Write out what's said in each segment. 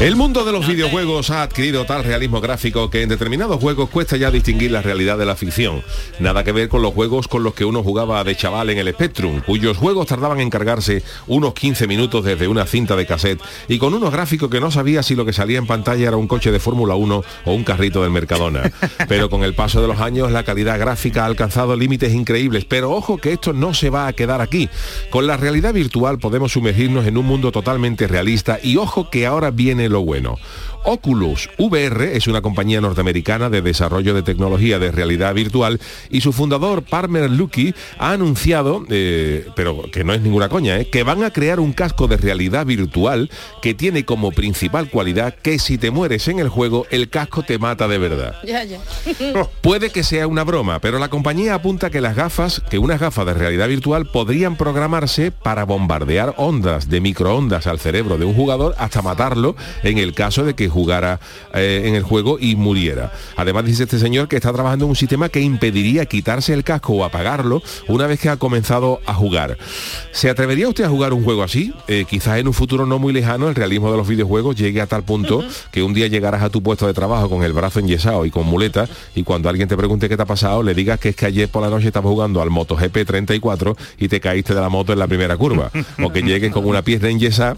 El mundo de los videojuegos ha adquirido tal realismo gráfico que en determinados juegos cuesta ya distinguir la realidad de la ficción. Nada que ver con los juegos con los que uno jugaba de chaval en el Spectrum, cuyos juegos tardaban en cargarse unos 15 minutos desde una cinta de cassette y con unos gráficos que no sabía si lo que salía en pantalla era un coche de Fórmula 1 o un carrito del Mercadona. Pero con el paso de los años la calidad gráfica ha alcanzado límites increíbles. Pero ojo que esto no se va a quedar aquí. Con la realidad virtual podemos sumergirnos en un mundo totalmente realista y ojo que ahora viene lo bueno. Oculus VR es una compañía norteamericana de desarrollo de tecnología de realidad virtual y su fundador, Parmer Lucky, ha anunciado, eh, pero que no es ninguna coña, eh, que van a crear un casco de realidad virtual que tiene como principal cualidad que si te mueres en el juego, el casco te mata de verdad. Ya, ya. Puede que sea una broma, pero la compañía apunta que las gafas, que unas gafas de realidad virtual podrían programarse para bombardear ondas de microondas al cerebro de un jugador hasta matarlo en el caso de que jugara eh, en el juego y muriera. Además dice este señor que está trabajando en un sistema que impediría quitarse el casco o apagarlo una vez que ha comenzado a jugar. ¿Se atrevería usted a jugar un juego así? Eh, quizás en un futuro no muy lejano el realismo de los videojuegos llegue a tal punto que un día llegarás a tu puesto de trabajo con el brazo enyesado y con muleta y cuando alguien te pregunte qué te ha pasado le digas que es que ayer por la noche estabas jugando al MotoGP 34 y te caíste de la moto en la primera curva o que llegues con una pieza enyesada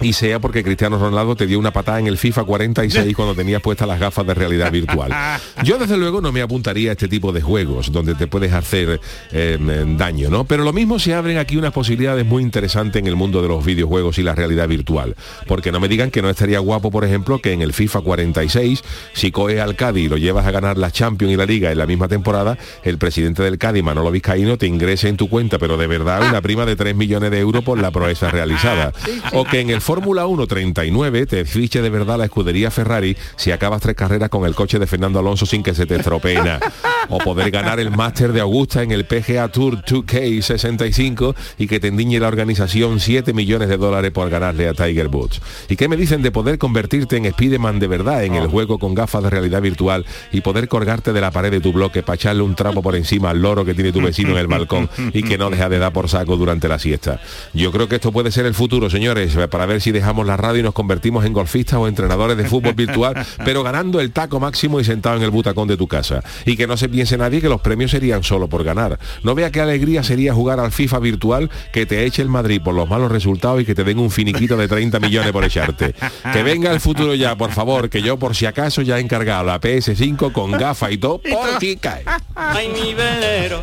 y sea porque Cristiano Ronaldo te dio una patada en el FIFA 46 cuando tenías puestas las gafas de realidad virtual. Yo desde luego no me apuntaría a este tipo de juegos donde te puedes hacer eh, daño, ¿no? Pero lo mismo se abren aquí unas posibilidades muy interesantes en el mundo de los videojuegos y la realidad virtual. Porque no me digan que no estaría guapo, por ejemplo, que en el FIFA 46, si coges al Cádiz y lo llevas a ganar la Champions y la Liga en la misma temporada, el presidente del Cádiz, Manolo Vizcaíno, te ingrese en tu cuenta, pero de verdad una prima de 3 millones de euros por la proeza realizada. O que en el Fórmula 1 39 te fiche de verdad la escudería Ferrari si acabas tres carreras con el coche de Fernando Alonso sin que se te estropee nada. O poder ganar el máster de Augusta en el PGA Tour 2K65 y que te endiñe la organización 7 millones de dólares por ganarle a Tiger Woods. ¿Y qué me dicen de poder convertirte en Spiderman de verdad en el juego con gafas de realidad virtual y poder colgarte de la pared de tu bloque para echarle un trapo por encima al loro que tiene tu vecino en el balcón y que no deja de dar por saco durante la siesta? Yo creo que esto puede ser el futuro, señores, para ver si dejamos la radio y nos convertimos en golfistas o entrenadores de fútbol virtual, pero ganando el taco máximo y sentado en el butacón de tu casa. Y que no se piense nadie que los premios serían solo por ganar. No vea qué alegría sería jugar al FIFA virtual que te eche el Madrid por los malos resultados y que te den un finiquito de 30 millones por echarte. Que venga el futuro ya, por favor, que yo por si acaso ya he encargado la PS5 con gafa y todo, por si cae. Ay, mi velero,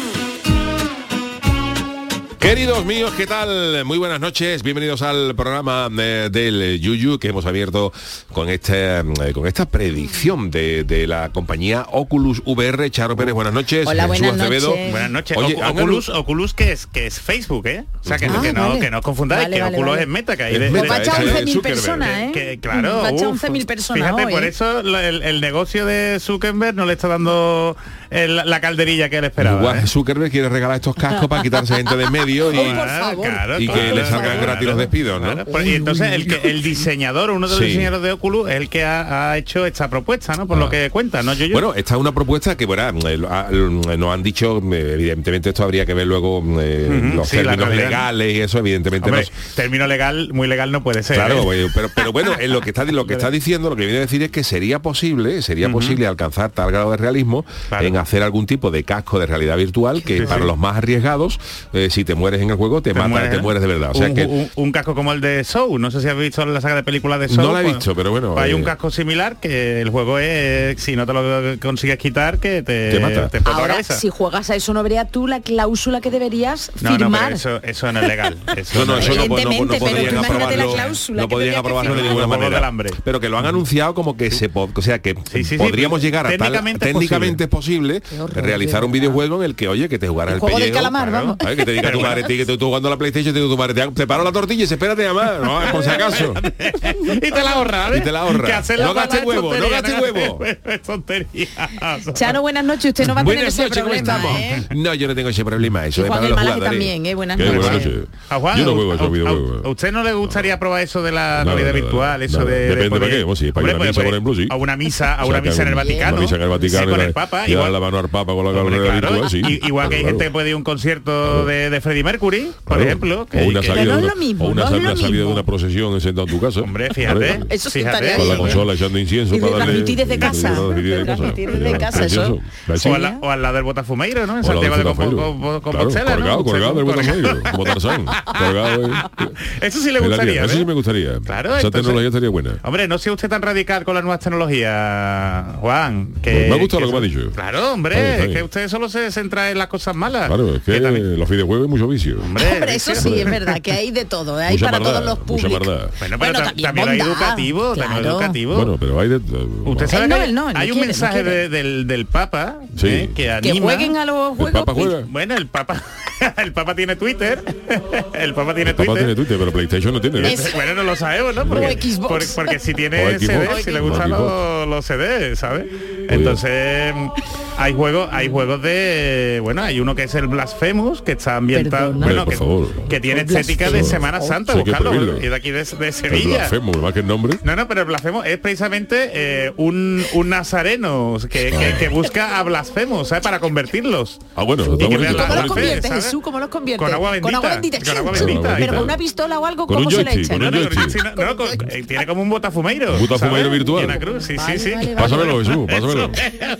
Queridos míos, ¿qué tal? Muy buenas noches, bienvenidos al programa eh, del Yuyu que hemos abierto con este eh, con esta predicción de, de la compañía Oculus VR. Charo Pérez, buenas noches. Hola, buenas noches. Buenas noches. Oye, Oculus, Oculus que es que es Facebook, ¿eh? O sea que, Ah, que no, vale. que no os confundáis, Vale, que vale, Oculus vale. es meta, que hay de, echar es 11.000 Zuckerberg. personas, ¿eh? que, claro, Va a echar uf, 11.000 personas Fíjate, hoy, por ¿eh? eso el, el negocio de Zuckerberg no le está dando el- la calderilla que él esperaba. Igual ¿eh? Zuckerberg quiere regalar estos cascos para quitarse gente de en medio y, que le salgan claro, gratis los despidos, ¿no? Pues, y entonces el, que, el diseñador, uno de los Sí. diseñadores de Oculus, es el que ha, ha hecho esta propuesta, ¿no? Por Ah. lo que cuenta, ¿no? Yo, yo. Bueno, esta es una propuesta que, bueno, eh, ah, lo- nos han dicho, eh, evidentemente esto habría que ver luego eh, los sí, términos legales y eso, evidentemente Hombre, no- término legal, muy legal no puede ser. Claro, ¿eh? güey, pero, pero bueno, en lo que está lo que está diciendo, lo que viene a decir es que sería posible, sería posible alcanzar tal grado de realismo en hacer algún tipo de casco de realidad virtual que para los más arriesgados, eh, si te mueres en el juego, te, mata, mueres, te ¿no? mueres de verdad. O sea un, que un- un casco como el de Soul, no sé si has visto la saga de películas de Soul. No la he pues, visto, pero bueno, Hay eh, un casco similar que el juego es, si no te lo consigues quitar, que te, Te mata. la cabeza. si juegas a eso, no verías tú la cláusula que deberías no, no, firmar. pero eso, eso no es legal. Eso No, no, eso no, no, no, Evidentemente, pero podrían aprobarlo, cláusula no que podrían aprobarlo de ninguna manera. del hambre. Pero que lo han anunciado como que se o sea que Sí, sí, sí, podríamos llegar a tal técnicamente es técnicamente es posible, horror, realizar un videojuego en el que oye que te jugaras El el, juego del pellejo, calamar, claro. ¿sabes? que te diga tu madre que tú, jugando a la PlayStation te diga tu madre te, te paro la tortilla y se espérate a más, no, por si acaso. y te la ahorras, ¿eh? Y te la hacerla No gastes es huevo, no gastes huevo. Chano, buenas noches. Usted no va a tener ese noches, ¿cómo problema, estamos? ¿eh? No, yo no tengo ese problema, eso es Juan para los jugadores. también, ¿eh? Buenas noches. Yo no juego a- esos a- videojuegos. ¿A usted no le gustaría probar eso de la realidad virtual? Eso de, Depende de para qué, sí, para Hombre, ir a misa, por pues, ejemplo, sí. A una misa, a una misa en el una Vaticano. misa en el Vaticano sí, con el Papa. igual- mano al Papa con la Hombre, realidad claro, virtual, sí. i- Igual que hay Claro. gente que puede ir a un concierto de, de Freddie Mercury, por Claro. ejemplo. que- o una que- salida, no de una- lo mismo, o una, no es sal- lo una salida de mismo. una procesión sentado en tu casa. Hombre, fíjate. Eso sí fíjate. estaría Con la bien, ¿eh? consola echando incienso Y para darle... transmitir desde casa. de transmitir De desde casa. transmitir desde casa, eso. Precioso. O al, la- o al lado del Botafumeiro, ¿no? En O la Santiago de del Compo- Botafumeiro. Compo- Claro, Compostela, ¿no? colgado, Usted colgado del colgado. Botafumeiro, como Tarzán. Colgado, eh. Eso sí le En la gustaría, tierra, Eso ¿eh? sí me gustaría. Claro, Esa entonces- tecnología estaría buena. Hombre, no sea usted tan radical con las nuevas tecnologías, Juan. Que, Pues me ha gustado lo que me ha dicho. Claro, hombre, Está bien, está es que bien. usted solo se centra en las cosas malas. Claro, es que también- los videojuegos hay mucho vicio. hombre, Hombre, eso sí, es verdad, que hay de todo, ¿eh? hay Mucha para maldad, todos los mucha públicos. Bueno, pero ta- también también hay educativo, también hay claro. educativo. Bueno, pero hay de... Usted sabe Él que no, hay, no, no hay un quiere, no mensaje de- del, del Papa Sí. eh, que Que anima. jueguen a los ¿El juegos. Papa juega? Bueno, el Papa, el Papa tiene Twitter. el Papa tiene El Papa Twitter. tiene Twitter, pero PlayStation no tiene. Es- Bueno, no lo sabemos, ¿no? Porque, Xbox. por- porque si tiene. CD, si le gustan los, los CD, ¿sabes? Entonces hay juegos, hay juegos de, bueno, hay uno que es el Blasphemous, que está ambientado, Perdona. bueno, que, que tiene estética de Blasphemous. Semana Santa, buscarlo, y de aquí de, de El Sevilla. blasfemo, más que el nombre. No, no, pero el blasfemo es precisamente eh, un, un nazareno que, que- que busca a blasfemos, ¿sabes? Para convertirlos. Ah, bueno, Y que la- ¿Cómo los ¿sabes? Jesús? ¿Cómo los conviertes? Con agua Con agua bendita, bendita. con agua bendita. Pero con una pistola o algo, Con ¿cómo se le echa? No, no, con- eh, tiene como un botafumeiro. Un botafumeiro virtual. Y una cruz, sí, sí, sí. Pásamelo, Jesús, pásamelo.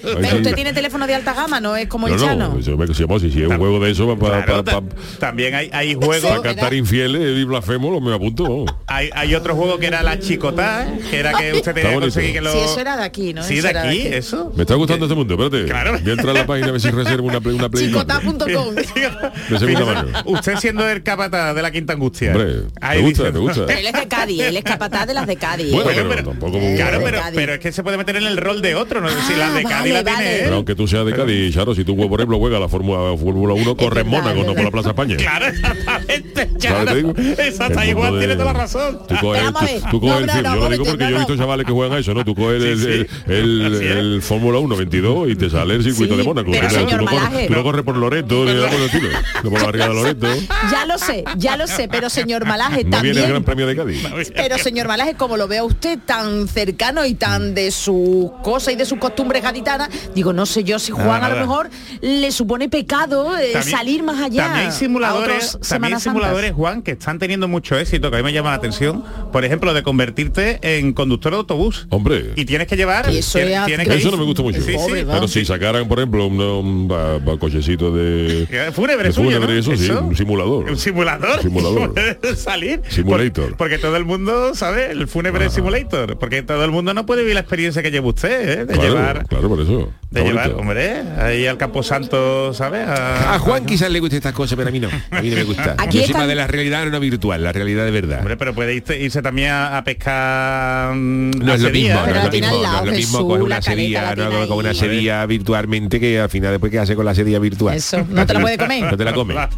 Pero usted tiene teléfono de alta gama, no es como el No, Chano. no, me si si es un juego de eso para Claro, ta- también hay, hay juegos para cantar infieles y blasfemo, lo me apunto. hay, hay otro juego que era la chicotá que era que usted tenía que conseguir que lo Sí, eso era de aquí, ¿no? sí Eso de era de aquí aquí. eso Me está gustando este mundo, espérate. Claro. Voy a entrar a la página a ver si reservo una, play- una play. Chicotá.com. De segunda mano. usted siendo el capataz de la quinta angustia Hombre, Ahí me gusta, dice- me gusta. Él es de Cádiz, él es capataz de las de Cádiz. Bueno, pero pero- tampoco... Claro, pero, pero es que se puede meter en el rol de otro, no sé si Ah, la de Cádiz la tiene aunque tú seas de Cádiz, Charo, si tú, por ejemplo, juegas la Fórmula, Fórmula 1, corre en verdad, Mónaco, no por la. Plaza España. Claro, exactamente. ¿Sabes Claro. te digo? Exacto, El igual mundo tiene de- toda la razón. Tú coges, tú, tú coges No, el no, cir- no, yo lo digo porque no, yo he visto chavales que juegan a eso, ¿no? Tú coges el, el, el, Fórmula 1 22 y te sale el circuito Sí, de Mónaco. pero Tú no- señor tú, no corres, Malaje. tú no corres por Loreto, ni nada por el estilo. No por la barriga de Loreto. Ya lo sé, ya lo sé, pero señor Malaje No viene el Gran también. Premio de Cádiz. Pero señor Malaje, como lo veo a usted tan cercano y tan de sus cosas y de sus costumbres gaditanas, digo, no sé yo si Juan a nada. lo mejor le supone pecado eh, También- salir más allá. También hay a simuladores, otros también hay simuladores. Juan, que están teniendo mucho éxito, que a mí me llama la atención. Por ejemplo, de convertirte en conductor de autobús. Hombre. Y tienes que llevar. Y eso tienes- es tienes que- que- Eso no me gusta mucho. Sí, sí. Pobre, Pero si sacaran, por ejemplo, un, un, cochecito de... Fúnebre, de suyo, fúnebre, ¿no? eso sí, un simulador. Un simulador. Simulador. Salir. Simulator. Por- porque todo el mundo, ¿sabe? El fúnebre simulator. Porque todo el mundo no puede vivir la experiencia que lleva usted, ¿eh? De Claro, llevar. claro, por eso. De llevar, hombre, ahí al Camposanto, ¿sabes? A Juan quizás le guste estas cosas, pero a mí no. A mí no me gusta. Aquí Yo soy más están- de la realidad no virtual, la realidad de verdad. Hombre, pero puede irse, irse también a, a pescar mm, No a es lo mismo, no es lo mismo, no es lo mismo coger una sedilla, la no con una sedilla virtualmente que al final después qué hace con la sedilla virtual. Eso, no te la puede comer. No te la no la-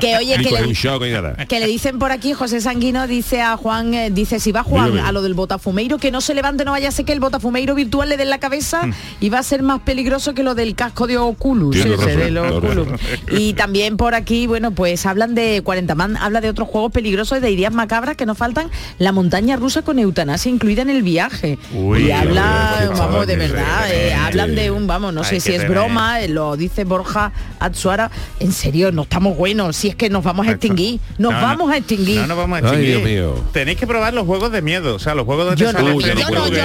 Que oye, que le, un shock ni nada. que le dicen por aquí, José Sanguino dice a Juan, eh, dice, si va Juan Dígame. a lo del botafumeiro, que no se levante, no vaya a ser que el botafumeiro virtual le dé en la cabeza y va a ser más peligroso que lo del casco de Oculus. Razón, de los. Y también por aquí, bueno, pues hablan de 40 man, habla de otros juegos peligrosos y de ideas macabras que no faltan, la montaña rusa con eutanasia incluida en el viaje. Uy, y habla, vamos, de verdad, eh, hablan de un, vamos, no Hay sé si es broma, eh, lo dice Borja Atsuara. ¿En serio, no estamos buenos. Si es que nos vamos a extinguir. Nos No, no. vamos a extinguir. No nos vamos a Ay, extinguir. Dios mío. Tenéis que probar los juegos de miedo, o sea, los juegos donde Yo te no, yo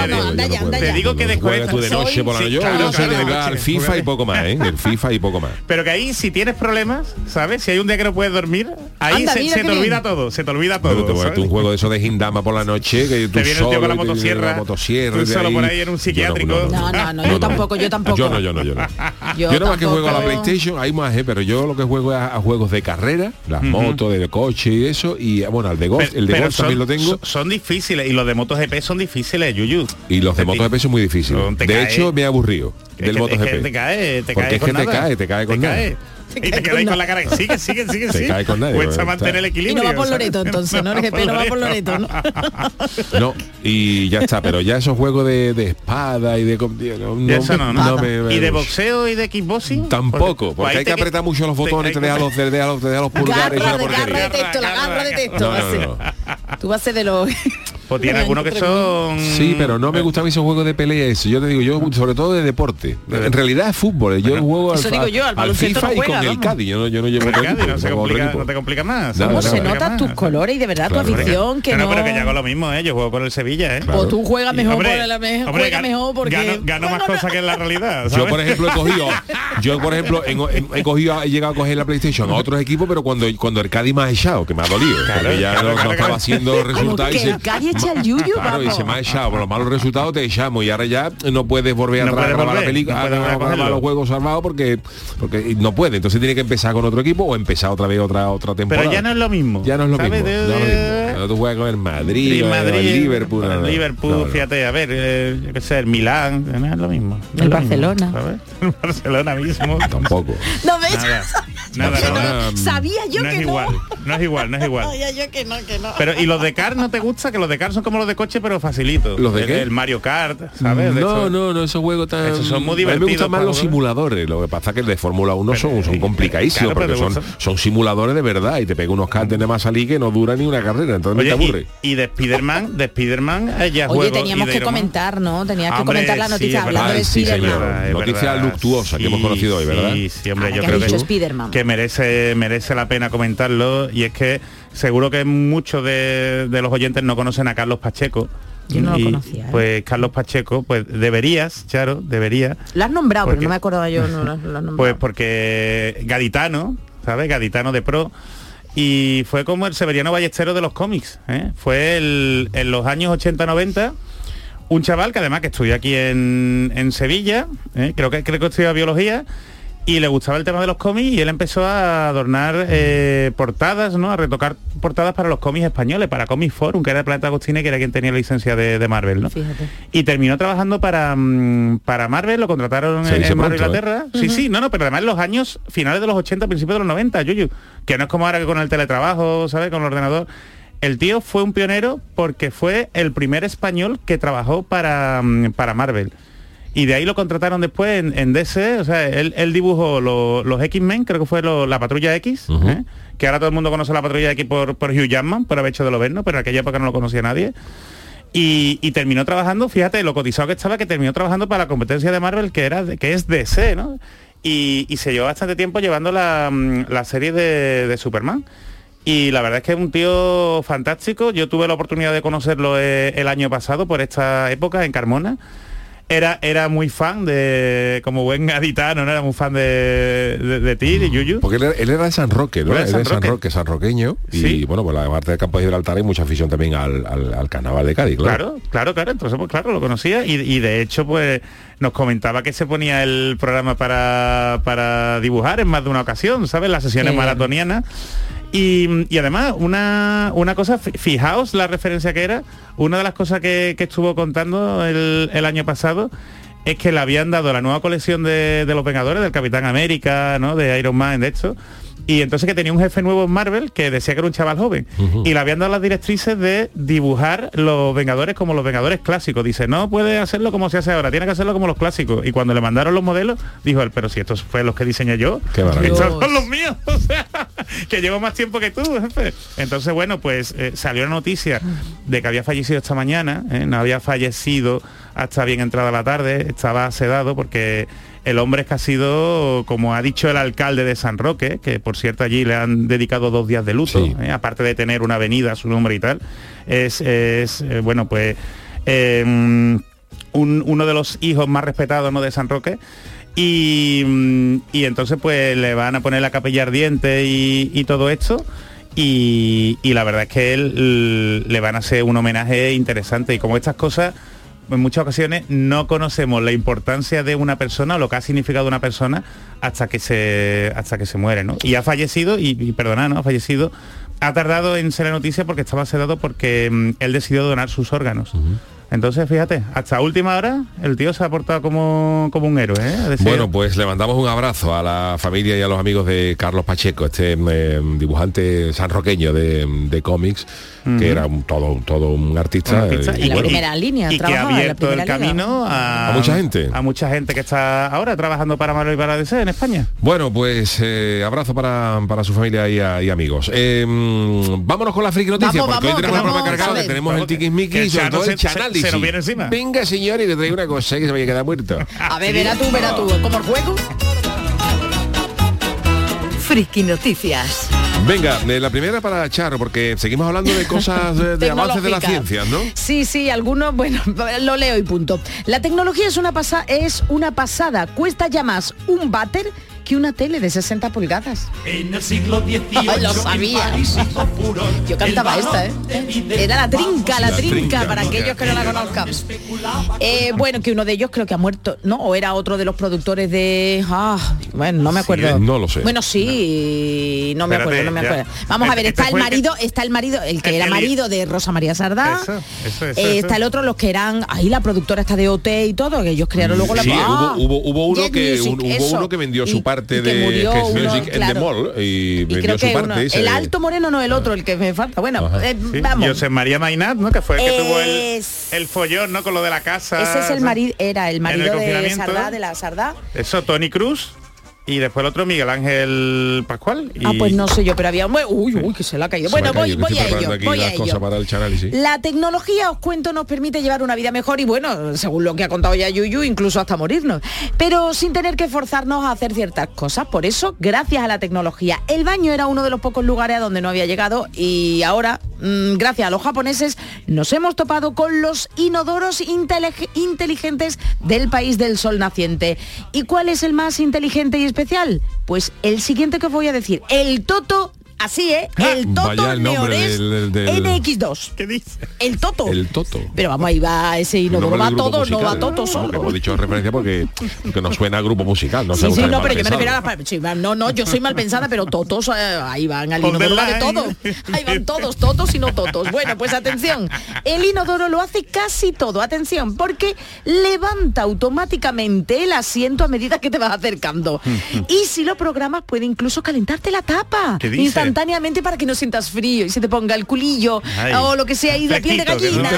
no, anda ya, anda digo que después juegas tú de soy- noche por la Sí, jugar al FIFA y poco más, ¿eh? El FIFA y poco más. Pero que ahí si tienes problemas, ¿sabes? Si hay un día que no puedes dormir, ahí Anda, se, te olvida bien. todo, se te olvida Pero todo. un juego de eso de Gindama por la noche que tú Te viene el tío solo con la motosierra, la motosierra tú de solo por ahí en un Yo psiquiátrico. No, no, no, yo tampoco, yo tampoco. Yo no, yo no, yo no. Yo Yo, nada más que juego a la. PlayStation, hay más, ¿eh? pero yo lo que juego es a, a juegos de carrera, las motos, de coche y eso, y bueno, al de golf, el de golf también lo tengo, Son, difíciles y los de MotoGP son difíciles, Yuyu. y los de Te- MotoGP son muy difíciles. De hecho, me he aburrido del es que te cae, te Porque cae es con que te nada. cae, te cae con nada. Y te ahí con la cara. Sigue, sigue, sigue, Te sigue. cae con nadie, Cuesta está- mantener el Y equilibrio. no va por. Loreto entonces, ¿no? El GP no va por Loreto, ¿no? No, y ya está, pero ya esos juegos de, de espada y de... No, Y eso no, ¿no? me- me- y de boxeo y de kickboxing Tampoco, porque hay que apretar mucho los botones, te deja los, te deja los, te deja los pulgares, una garra de texto, la garra de texto. Tú vas a ser de los... Pues tiene algunos que son... Sí, pero no me gustan esos juegos de pelea eso. Yo te digo, yo sobre todo de deporte. En realidad es fútbol. Yo juego al, digo yo, al al FIFA no y con el. Cádiz. Yo no, yo no llevo el Cádiz, no, se complica, no te complica más. Nada, ¿Cómo nada, se notan tus colores y de verdad Claro, tu afición que no... pero que yo hago lo mismo, ¿eh? Yo juego con el Sevilla, ¿eh? Claro. O tú juegas mejor Hombre, por mejor, hombre, juega gan- mejor porque... Gano, gano más cosas que en la realidad, Yo, por ejemplo, he cogido, yo, por ejemplo, he, cogido, he llegado a coger la PlayStation a otros equipos, pero cuando, cuando el Cádiz me ha echado, que me ha dolido, porque ya no, no estaba haciendo resultados. Echa el yuyu, Claro, y se me ha echado, por los malos resultados te echamos y ahora ya no puedes volver No atrás a grabar la película, no a los juegos salvados porque, porque no puede, entonces tiene que empezar con otro equipo o empezar otra vez otra otra temporada. Pero ya no es lo mismo. Ya no es lo mismo. De- no es lo de- mismo. Tú juegas con el Madrid, Y o el Madrid, Liverpool, no, no, Liverpool, no, no. fíjate, a ver, eh, yo qué sé, el Milán, no es lo mismo. no El es lo mismo, Barcelona. El Barcelona mismo. Tampoco. No ves, Nada, Yo no- nada. no- sabía yo no que es igual, no es igual, no es igual. Sabía yo que no, que no. Pero y los de car no te gusta que los de car son como los de coche pero facilitos. ¿Los de el, qué? el Mario Kart, ¿sabes? De No, hecho- no, no, esos juegos tan... Esos son muy A mí me divertidos gustan más los simuladores. Lo que pasa es que el de Fórmula 1 son, son eh, complicadísimos claro, pero porque son, son simuladores de verdad y te pega unos cartes de más salir que no dura ni una carrera, entonces Oye, me te aburre. y, y de Spider-Man, de Spider-Man eh, ya Oye, juego teníamos que comentar, ¿no? Tenías que Hombre, comentar la noticia hablando de Spiderman. Noticia luctuosa que hemos conocido hoy, ¿verdad? Sí, sí, hombre, Ahora yo que creo que. Que merece merece la pena comentarlo y es que seguro que muchos de, de los oyentes no conocen a Carlos Pacheco. Yo no lo Y, conocía, ¿eh? Pues Carlos Pacheco, pues deberías, Charo, deberías, Lo has nombrado, pero Porque- no me acordaba yo, no has pues porque gaditano, ¿sabes? Gaditano de pro. Y fue como el Severiano Ballestero de los cómics. ¿eh? Fue el- en los años 80-90 un chaval que además que estudia aquí en, en Sevilla, ¿eh? creo que creo que estudia biología, y le gustaba el tema de los cómics y él empezó a adornar eh, portadas, ¿no? A retocar portadas para los cómics españoles, para Comic Forum, que era el Planeta Agostini, que era quien tenía la licencia de, de Marvel, ¿no? Fíjate. Y terminó trabajando para, mm, para Marvel, lo contrataron Se en, en Marvel ¿eh? Inglaterra. Sí, sí, no, no, pero además en los años finales de los 80, principios de los 90, Yuyu, que no es como ahora que con el teletrabajo, ¿sabes? Con el ordenador. El tío fue un pionero porque fue el primer español que trabajó para, mm, para Marvel. Y de ahí lo contrataron después en, en DC, o sea, él, él dibujó lo- los X-Men, creo que fue lo- la Patrulla X. ¿eh? que ahora todo el mundo conoce la Patrulla X por, por Hugh Jackman, por haber hecho de lo verno, pero en aquella época no lo conocía nadie. Y, y terminó trabajando, fíjate lo cotizado que estaba, que terminó trabajando para la competencia de Marvel, que era que es DC, ¿no? Y, y se llevó bastante tiempo llevando la, mm, la serie de, de Superman. Y la verdad es que es un tío fantástico. Yo tuve la oportunidad de conocerlo eh, el año pasado por esta época en Carmona. Era, era muy fan de, como buen gaditano, ¿no? Era muy fan de, de, de ti, de Yuyu. Porque él, era- él era de San Roque, ¿no? Era Él de es de San San Roque. Roque, sanroqueño. Y Sí. bueno, pues la parte del campo de Gibraltar hay mucha afición también al, al, al carnaval de Cádiz, claro. Claro, claro, claro. Entonces, pues claro, lo conocía y, y de hecho, pues nos comentaba que se ponía el programa para, para dibujar en más de una ocasión, ¿sabes? Las sesiones maratonianas. Y, y además, una, una cosa, fi- fijaos la referencia que era, una de las cosas que, que estuvo contando el, el año pasado es que le habían dado la nueva colección de, de los Vengadores, del Capitán América, ¿no? De Iron Man, de hecho. Y entonces que tenía un jefe nuevo en Marvel que decía que era un chaval joven. Y le habían dado las directrices de dibujar los Vengadores como los Vengadores clásicos. Dice, no puede hacerlo como se hace ahora, tiene que hacerlo como los clásicos. Y cuando le mandaron los modelos, dijo él, pero si estos fue los que diseñé yo, estos son los míos. O sea, que llevo más tiempo que tú, jefe. Entonces, bueno, pues eh, salió la noticia de que había fallecido esta mañana, ¿eh? no había fallecido hasta bien entrada la tarde, estaba sedado porque el hombre es que ha sido, como ha dicho el alcalde de San Roque, que por cierto allí le han dedicado dos días de luto, Sí. ¿eh? aparte de tener una avenida a su nombre y tal, es, es, bueno, pues un- uno de los hijos más respetados ¿no? de San Roque. Y, mm, y entonces pues le van a poner la capilla ardiente y, todo esto. Y, la verdad es que él le van a hacer un homenaje interesante. Y como estas cosas, en muchas ocasiones no conocemos la importancia de una persona o lo que ha significado una persona hasta que se hasta que se muere, ¿no? Y ha fallecido, y, y perdona, ¿no? Ha fallecido. Ha tardado en ser la noticia porque estaba sedado porque mm, él decidió donar sus órganos. Entonces, fíjate, hasta última hora el tío se ha portado como, como un héroe, ¿eh? Bueno, pues le mandamos un abrazo a la familia y a los amigos de Carlos Pacheco, este eh, dibujante sanroqueño de, de cómics, que era un, todo, todo un artista. Un artista eh, En la primera línea, y que ha la abierto el camino a, A mucha gente. a mucha gente que está ahora trabajando para Marvel y para DC en España Bueno, pues eh, abrazo para, para su familia y, a- y amigos. Vámonos con la friki noticia, Vamos, porque hoy tenemos el vamos, ¿sabes? que tenemos el tiquismiquis y sobre todo el se- se- nos viene encima. Venga, señor, y le traigo una cosa que se vaya a quedar muerto. A ver, verá tú, verá tú, como el juego. Friki Noticias. Venga, eh, la primera para Charo, porque seguimos hablando de cosas, de avances de la ciencia, ¿no? Sí, sí, algunos, bueno, lo leo y punto. La tecnología es una, pasa, es una pasada, cuesta ya más un váter que una tele de 60 pulgadas. En el siglo XVIII, Lo sabía. Yo cantaba esta, ¿eh? Era la trinca, la La trinca, trinca, para aquellos que no la conozcan. Eh, bueno, que uno de ellos creo que ha muerto, ¿no? O era otro de los productores de... Ah, bueno, no me acuerdo. no lo sé. Bueno, sí, no me Espérate, acuerdo, no me ya. acuerdo. Vamos a Este- ver, este está el que- marido, está el marido, el que el era li- marido de Rosa María Sardá. Eso, eso, eso, Eh, está el otro, los que eran, ahí la productora está de OT y todo, que ellos crearon luego la... Sí, Ah, hubo, hubo, hubo uno que Music, un- hubo eso. uno que vendió Y- su parte y que de murió Jet uno, Music en claro. The Mall y, Y vendió creo su que parte. uno- y se- el alto moreno no el otro, el que me falta. Bueno, eh, Sí, vamos. José María Mainat, ¿no? Que fue el que tuvo el, el follón, ¿no? Con lo de la casa. Ese es el marido, era el marido de. Sardá, de la Sardá. Eso, Tony Cruz. Y después el otro, Miguel Ángel Pascual. Y... Ah, pues no sé yo, pero había... Uy, uy, que se le ha caído. Se Bueno, voy, voy a ello, voy a ello. para el chanálisis. La tecnología, os cuento, nos permite llevar una vida mejor y bueno, según lo que ha contado ya Yuyu, incluso hasta morirnos. Pero sin tener que forzarnos a hacer ciertas cosas. Por eso, gracias a la tecnología, el baño era uno de los pocos lugares a donde no había llegado y ahora, mm, gracias a los japoneses, nos hemos topado con los inodoros intelig- inteligentes del país del sol naciente. ¿Y cuál es el más inteligente y especial? Pues el siguiente que os voy a decir, el Toto, así, ¿eh? El Toto Vaya el nombre Neores del- del- NX2. ¿Qué dice? El Toto. El Toto. Pero vamos, ahí va ese inodoro, va todo, no va musical. Toto No, solo. hemos dicho referencia porque, porque nos suena a grupo musical. No, Sí, sí, no, pero yo me refiero a la... sí, no, no, yo soy mal pensada, pero totos, eh, ahí van, al the inodoro va de todo. Ahí van todos, totos y no totos. Bueno, pues atención, el inodoro lo hace casi todo, atención, porque levanta automáticamente el asiento a medida que te vas acercando. y si lo programas puede incluso calentarte la tapa ¿Qué dice? Instantáneamente para que no sientas frío y se te ponga el culillo Ay. o lo que sea y la piel de gallina.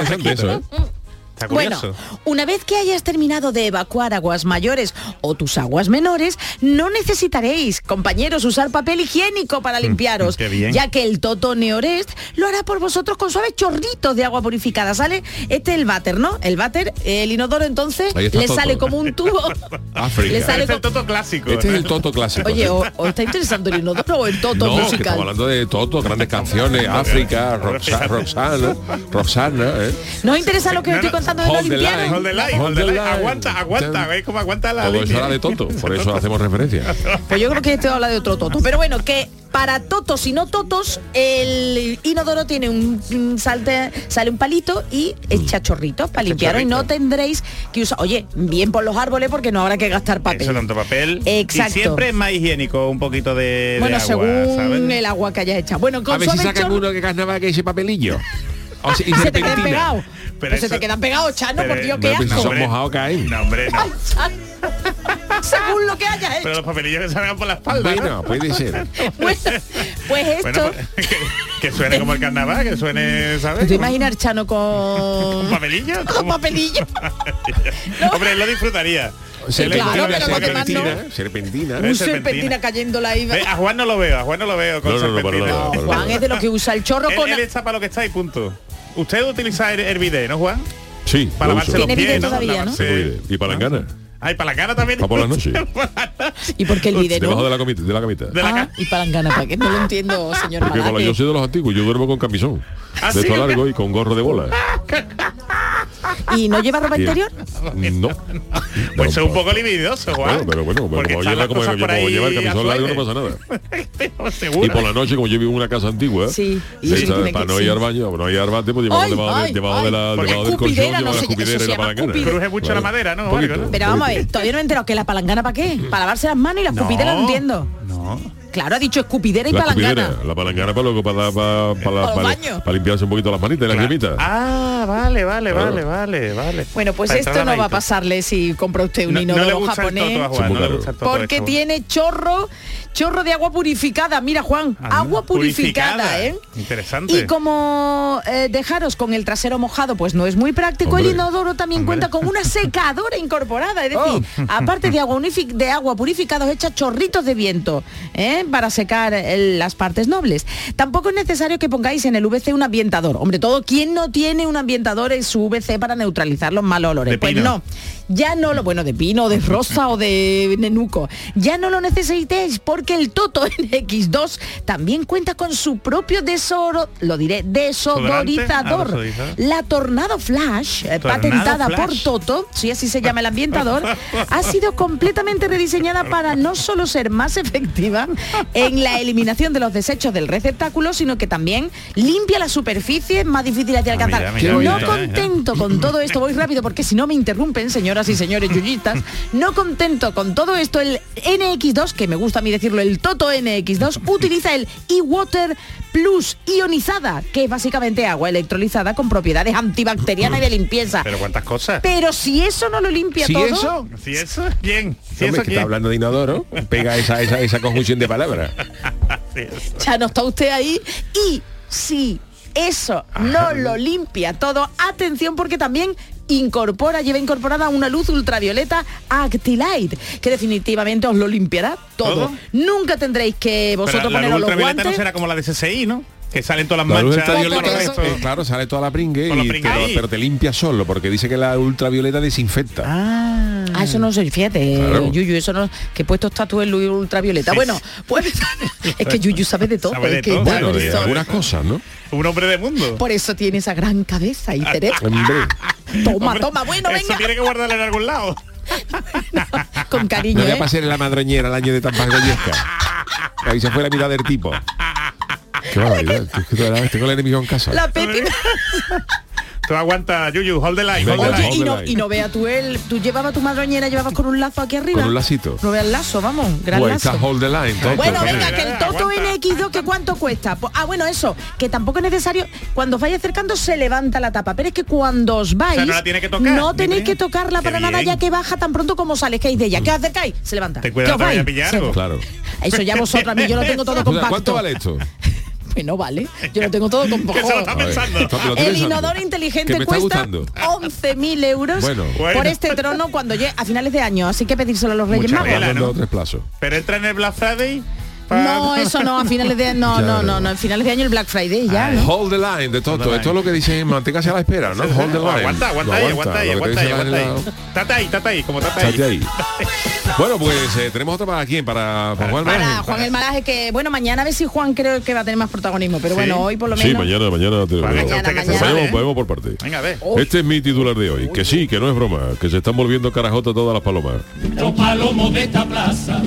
Interesante Bueno, una vez que hayas terminado de evacuar aguas mayores o tus aguas menores, no necesitaréis, compañeros, usar papel higiénico para limpiaros, Mm, qué bien. ya que el Toto Neorest lo hará por vosotros con suaves chorritos de agua purificada. ¿Sale? Este es el váter, ¿no? El váter, el inodoro entonces le Toto. sale como un tubo. África. le sale Este es el Toto clásico. Este es el Toto clásico. Oye. ¿o, o está interesando el inodoro o el Toto no, que estamos hablando de Toto, grandes canciones, África, Roxa- Roxana, Roxana, ¿eh? ¿No interesa lo que estoy de los hold the limpiaros? line. Hold the line, hold the line. Aguanta, aguanta, ¿veis cómo aguanta la Todo eso de Toto, por eso hacemos referencia. Pues yo creo que esto habla de otro toto. Pero bueno, que para totos y no totos, el inodoro tiene un, un salte, sale un palito y echa chorritos para limpiar y no tendréis que usar. Oye, bien por los árboles porque no habrá que gastar papel. Eso tanto papel. Exacto. Y siempre es más higiénico un poquito de, de bueno, agua, según ¿sabes? el agua que hayas echado. Bueno, con A ver si sacan uno que carnaval que ese papelillo. O si- y y se te quedan serpentina. pegados. Pero Pues se eso- te quedan pegados, Chano, por Pero- Dios, qué pues asco. son Hombre. mojados caen. No, hombre, no. Según lo que hayas hecho. Pero los papelillos que salgan por la espalda. ¿no? Bueno, puede ser. Bueno, pues esto. Bueno, pues, que, que suene como el carnaval, que suene, ¿sabes? ¿Te imaginas Chano con... ¿Un papelillo? con papelillo? No. Hombre, él lo disfrutaría. Sí, claro, pero demás no. serpentina, serpentina. Un serpentina serpentina. cayendo la iba. Ve, a Juan no lo veo, a Juan no lo veo con No, no, no, serpentina. Juan es de lo que usa el chorro Él, con... él está para lo que está y punto. Usted utiliza el, el bidet, ¿no, Juan? Sí, Para lavarse los pies. Y para la gana. Ay, para la cara también. Pa' por la noche. ¿Y por qué el vídeo Debajo no? de la camita, de la camita. De la Ah, cara. y palangana, ¿para qué? No lo entiendo, señor Porque la, yo soy de los antiguos, yo duermo con camisón. ¿Ah, de sí? esto largo y con gorro de bola. ¿Y no lleva ropa Bien. interior? No. Pues es un poco libidoso, Juan. Bueno, pero bueno, Porque como lleva, las como, como ahí lleva el camisón largo no pasa nada. Y por la noche, como yo vivo en una casa antigua, Sí, y tiene para no sí. ir al baño, no ir al bate, pues llevamos debajo, de- ay, debajo de la, debajo del colchón, no la eso y la palangana. Cruje mucho la madera, ¿no? Pero vamos a ver, todavía no me he enterado que la palangana para qué, para lavarse las manos y la escupidera no, entiendo. No. Claro, ha dicho escupidera y La palangana. escupidera, la palangana para luego para, para, para, Para los para- baños. para limpiarse un poquito las manitas y las yemitas. Ah, vale, vale, Claro. vale, vale, vale. Bueno, pues Para esto no va a pasarle si compra usted un No, inodoro japonés. Juan, no toto Porque tiene chorro, chorro de agua purificada. Mira, Juan, Anda, agua purificada, purificada. ¿eh? Interesante. Y como eh, dejaros con el trasero mojado, pues no es muy práctico, el inodoro también Hombre. cuenta con una secadora incorporada. Es decir, Oh. aparte de agua, de agua purificada, os echa chorritos de viento ¿eh? para secar el- las partes nobles. Tampoco es necesario que pongáis en el VC un ambientador. Hombre, todo quien no tiene un ambientador en su VC para neutralizar los malos olores. Pues no. Ya no lo, bueno, de pino, de rosa o de nenuco. Ya no lo necesitéis porque el Toto NX2 también cuenta con su propio desoro, lo diré, desodorizador. Ah. La Tornado Flash, eh, Tornado patentada por. Toto, si así se llama el ambientador, ha sido completamente rediseñada para no solo ser más efectiva en la eliminación de los desechos del receptáculo, sino que también limpia las superficies más difíciles de Ah, alcanzar. mira, mira, no mira, contento con todo esto, voy rápido porque si no me interrumpen, señoras y señores yuyistas, no contento con todo esto, el NX2, que me gusta a mí decirlo, el Toto NX2, utiliza el e-Water Plus ionizada, que es básicamente agua electrolizada con propiedades antibacterianas y de limpieza. Pero cuántas cosas. Pero si eso no lo limpia Si todo, eso, Si eso, bien. Si Hombre, eso, que está hablando de inodoro, pega esa, esa, esa conjunción de palabras. Ya no está usted ahí. Y si eso no lo limpia todo, atención porque también incorpora, lleva incorporada una luz ultravioleta Actilight, que definitivamente os lo limpiará todo. ¿Todo? Nunca tendréis que Pero vosotros la poneros luz los ultravioleta guantes. no será como la de CSI, ¿no? Que salen todas las manchas. eso. eh, claro, sale toda la pringue, te lo- pero te limpia solo, porque dice que la ultravioleta desinfecta. Ah. Ah, eso no sé, fíjate, Claro. Yuyu, eso no, que he puesto está tú en luz ultravioleta. Sí, Bueno, pues es que Yuyu sabe de todo. Sabe de es que todo. da bueno, de persona. algunas cosas, ¿no? Un hombre de mundo. Por eso tiene esa gran cabeza y cerebro. Hombre, Toma, Hombre, toma, bueno, Eso venga. tiene que guardarle en algún lado. Con cariño, no voy a ¿eh? pasar en la madroñera el año de Goyesca. Ahí se fue la mitad del tipo. Qué barbaridad, tengo el enemigo en casa. La Pepi. Tú aguanta, Yuyu, hold the line, hold Venga, the Oye, line. y no, y vea tú él, tú llevabas tu madroñera, llevabas con un lazo aquí arriba. Con un lacito. No veas el lazo, vamos, gran Pues lazo. está hold the line. tonto. Bueno, venga, que el Toto aguanta. NX2, ¿que cuánto cuesta? Pues- ah, bueno, eso, que tampoco es necesario, cuando os vais acercando se levanta la tapa, pero es que cuando os vais, O sea, no la tiene que tocar, no ni tenéis que tocarla Qué para nada, ya que baja tan pronto como sale, que de ella. ¿Qué os acercáis? Se levanta. Ten ¿Qué cuidado, os te vaya a pillar algo. Claro. Eso ya vosotros, a mí yo lo tengo todo O sea, compacto. ¿Cuánto vale esto? Pues no vale, yo lo tengo todo se lo está pensando. lo estoy El inodoro inteligente cuesta gustando. 11.000 euros Bueno. Por este trono cuando llegue a finales de año. Así que pedírselo a los Reyes Magos. Pero entra en el Black Friday. Pa- No, eso no, a finales de no, Ya, no, no, no, a finales de año el Black Friday ya, ¿no? Hold the line de the Esto es lo que dice manténgase a la espera, ¿no? Hold the line. Aguanta, aguanta ahí, aguanta ahí, te aguanta ahí, aguanta ahí. Tata ahí, tata ahí, como tata ahí. Bueno, pues eh, tenemos otra para quién, para, para Juan Para. Juan el Malaje que bueno, mañana a ver si Juan creo que va a tener más protagonismo, pero Sí. bueno, hoy por lo Sí, menos mañana, mañana te mañana. Vayamos, ¿eh? vayamos por parte. Venga, a ver. Este es mi titular de hoy. Que sí, que no es broma, que se están volviendo carajota todas las palomas. Los palomos de esta plaza,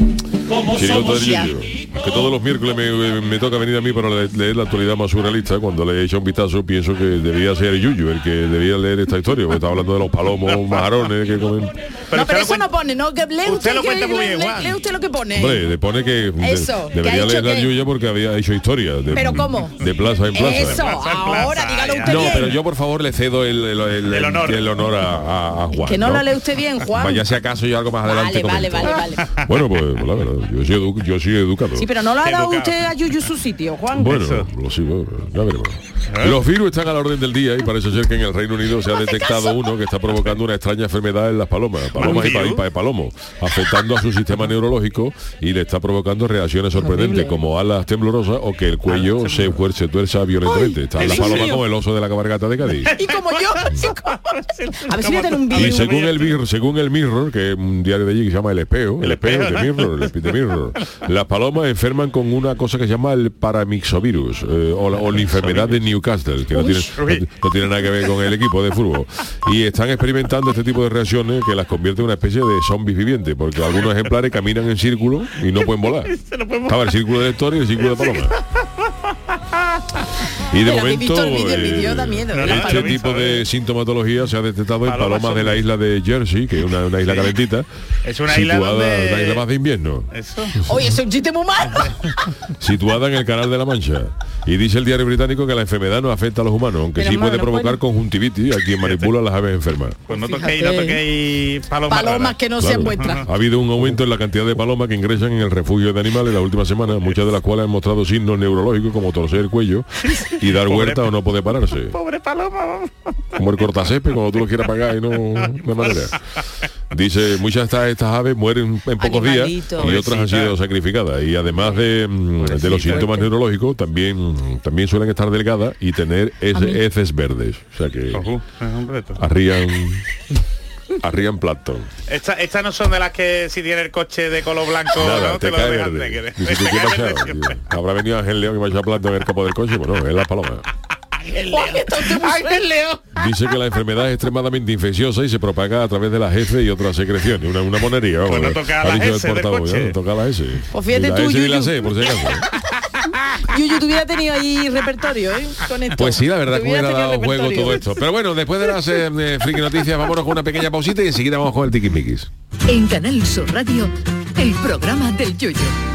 Chirigota somos del Yuyo. Que todos los miércoles me, me toca venir a mí para le- leer la actualidad más surrealista. Cuando le he hecho un vistazo, pienso que debía ser Yuyo el que debía leer esta historia. Porque está hablando de los palomos majarones que comen. no, usted pero lo eso no pone, ¿no? Que lee Usted usted, lo que- cuenta muy lee- bien, lee- Juan. lee usted lo que pone. Hombre, le pone que Eso, debería leer la que- Yuya porque había hecho historia. De, ¿Pero cómo? De plaza en plaza. Eso, Plaza en ahora plaza, dígalo usted No, bien. pero yo por favor le cedo el, el, el- El honor. el honor a, a- a Juan. que no, lo lee usted bien, Juan. Vaya si acaso yo algo más adelante Vale, vale, vale, vale. Bueno, pues la verdad Yo soy, edu- yo soy educado. Sí, pero no lo ha dado usted a Yuyu su sitio, Juan. Bueno, lo sigo, ya veremos. Los virus están a la orden del día y parece ser que en el Reino Unido se ha detectado uno que está provocando una extraña enfermedad en las palomas, palomas y, pa- y pa- palomos, afectando a su sistema neurológico y le está provocando reacciones sorprendentes como alas temblorosas o que el cuello se, fuer- se tuerza violentamente. Dios palomas mío. como el oso de la cabalgata de Cádiz. Y como yo, a ver si voy a tener un Y vídeo. según el según el Mirror, que es un diario de allí que se llama El Espejo, El, El Espejo, de. Mirror, Mirror, las palomas enferman con una cosa que se llama el paramixovirus eh, o, la, o la enfermedad de Newcastle, que no tiene, no, no tiene nada que ver con el equipo de fútbol. Y están experimentando este tipo de reacciones que las convierte en una especie de zombies vivientes, porque algunos ejemplares caminan en círculo y no pueden volar. Estaba el círculo de lector y el círculo de palomas. Y de Pero momento visto el vídeo, el eh, vídeo da miedo, ¿eh? la este paloma. tipo de sintomatología se ha detectado en Palomas palomas de la isla de Jersey, que es una, una isla Sí. calentita, Es una isla donde- una isla más de invierno, Eso. Oye, es un chiste muy malo. situada en el Canal de la Mancha. Y dice el diario británico que la enfermedad no afecta a los humanos, aunque Menos sí puede provocar puede. conjuntivitis a quien manipula a las aves enfermas. Pues no toquéis, no toquéis palomas. Palomas que no Claro. sean vuestras. Ha habido un aumento en la cantidad de palomas que ingresan en el refugio de animales la última semana, muchas de las cuales han mostrado signos neurológicos como torcer el cuello y dar Pobre vuelta o no poder pararse. Pobre paloma. vamos. como el cortacepe cuando tú lo quieras pagar y no de manera. Dice, muchas de estas, estas aves mueren en pocos días y otras han sido sacrificadas. Y además de, mm, de los síntomas neurológicos, también, también suelen estar delgadas y tener heces verdes. O sea que Ojo, es un reto. arrían, arrían plancton. Esta- Estas no son de las que si tiene el coche de color blanco Nada, ¿no? te, cae verde. que- Dice, ¿tú te qué cae verde siempre. Habrá venido Ángel León y me ha echado plancton en el capó del coche. Bueno, es la paloma. Ángel León. Dice que la enfermedad es extremadamente infecciosa y se propaga a través de las heces y otras secreciones. Una, una monería, vamos. Pues no eh. toca las heces del portavoz, coche. ¿no? Toca las S. Pues fíjate tú, S y la. C, por si acaso. Yuyu, tú hubiera tenido ahí repertorio, ¿eh? Con esto. Pues sí, la verdad que hubiera dado juego todo esto. Pero bueno, después de las eh, friki noticias, vámonos con una pequeña pausita y enseguida vamos con el tiquismiquis. En Canal Sur Radio, el programa del Yoyo.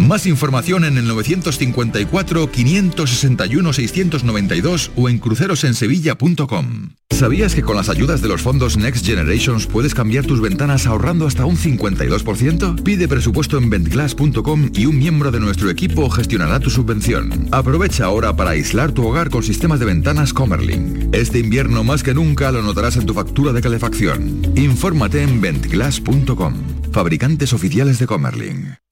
Más información en el 954-561-692 o en crucerosensevilla.com. ¿Sabías que con las ayudas de los fondos Next Generations puedes cambiar tus ventanas ahorrando hasta un 52%? Pide presupuesto en ventglass.com y un miembro de nuestro equipo gestionará tu subvención. Aprovecha ahora para aislar tu hogar con sistemas de ventanas Comerlin. Este invierno más que nunca lo notarás en tu factura de calefacción. Infórmate en ventglass.com. Fabricantes oficiales de Comerlin.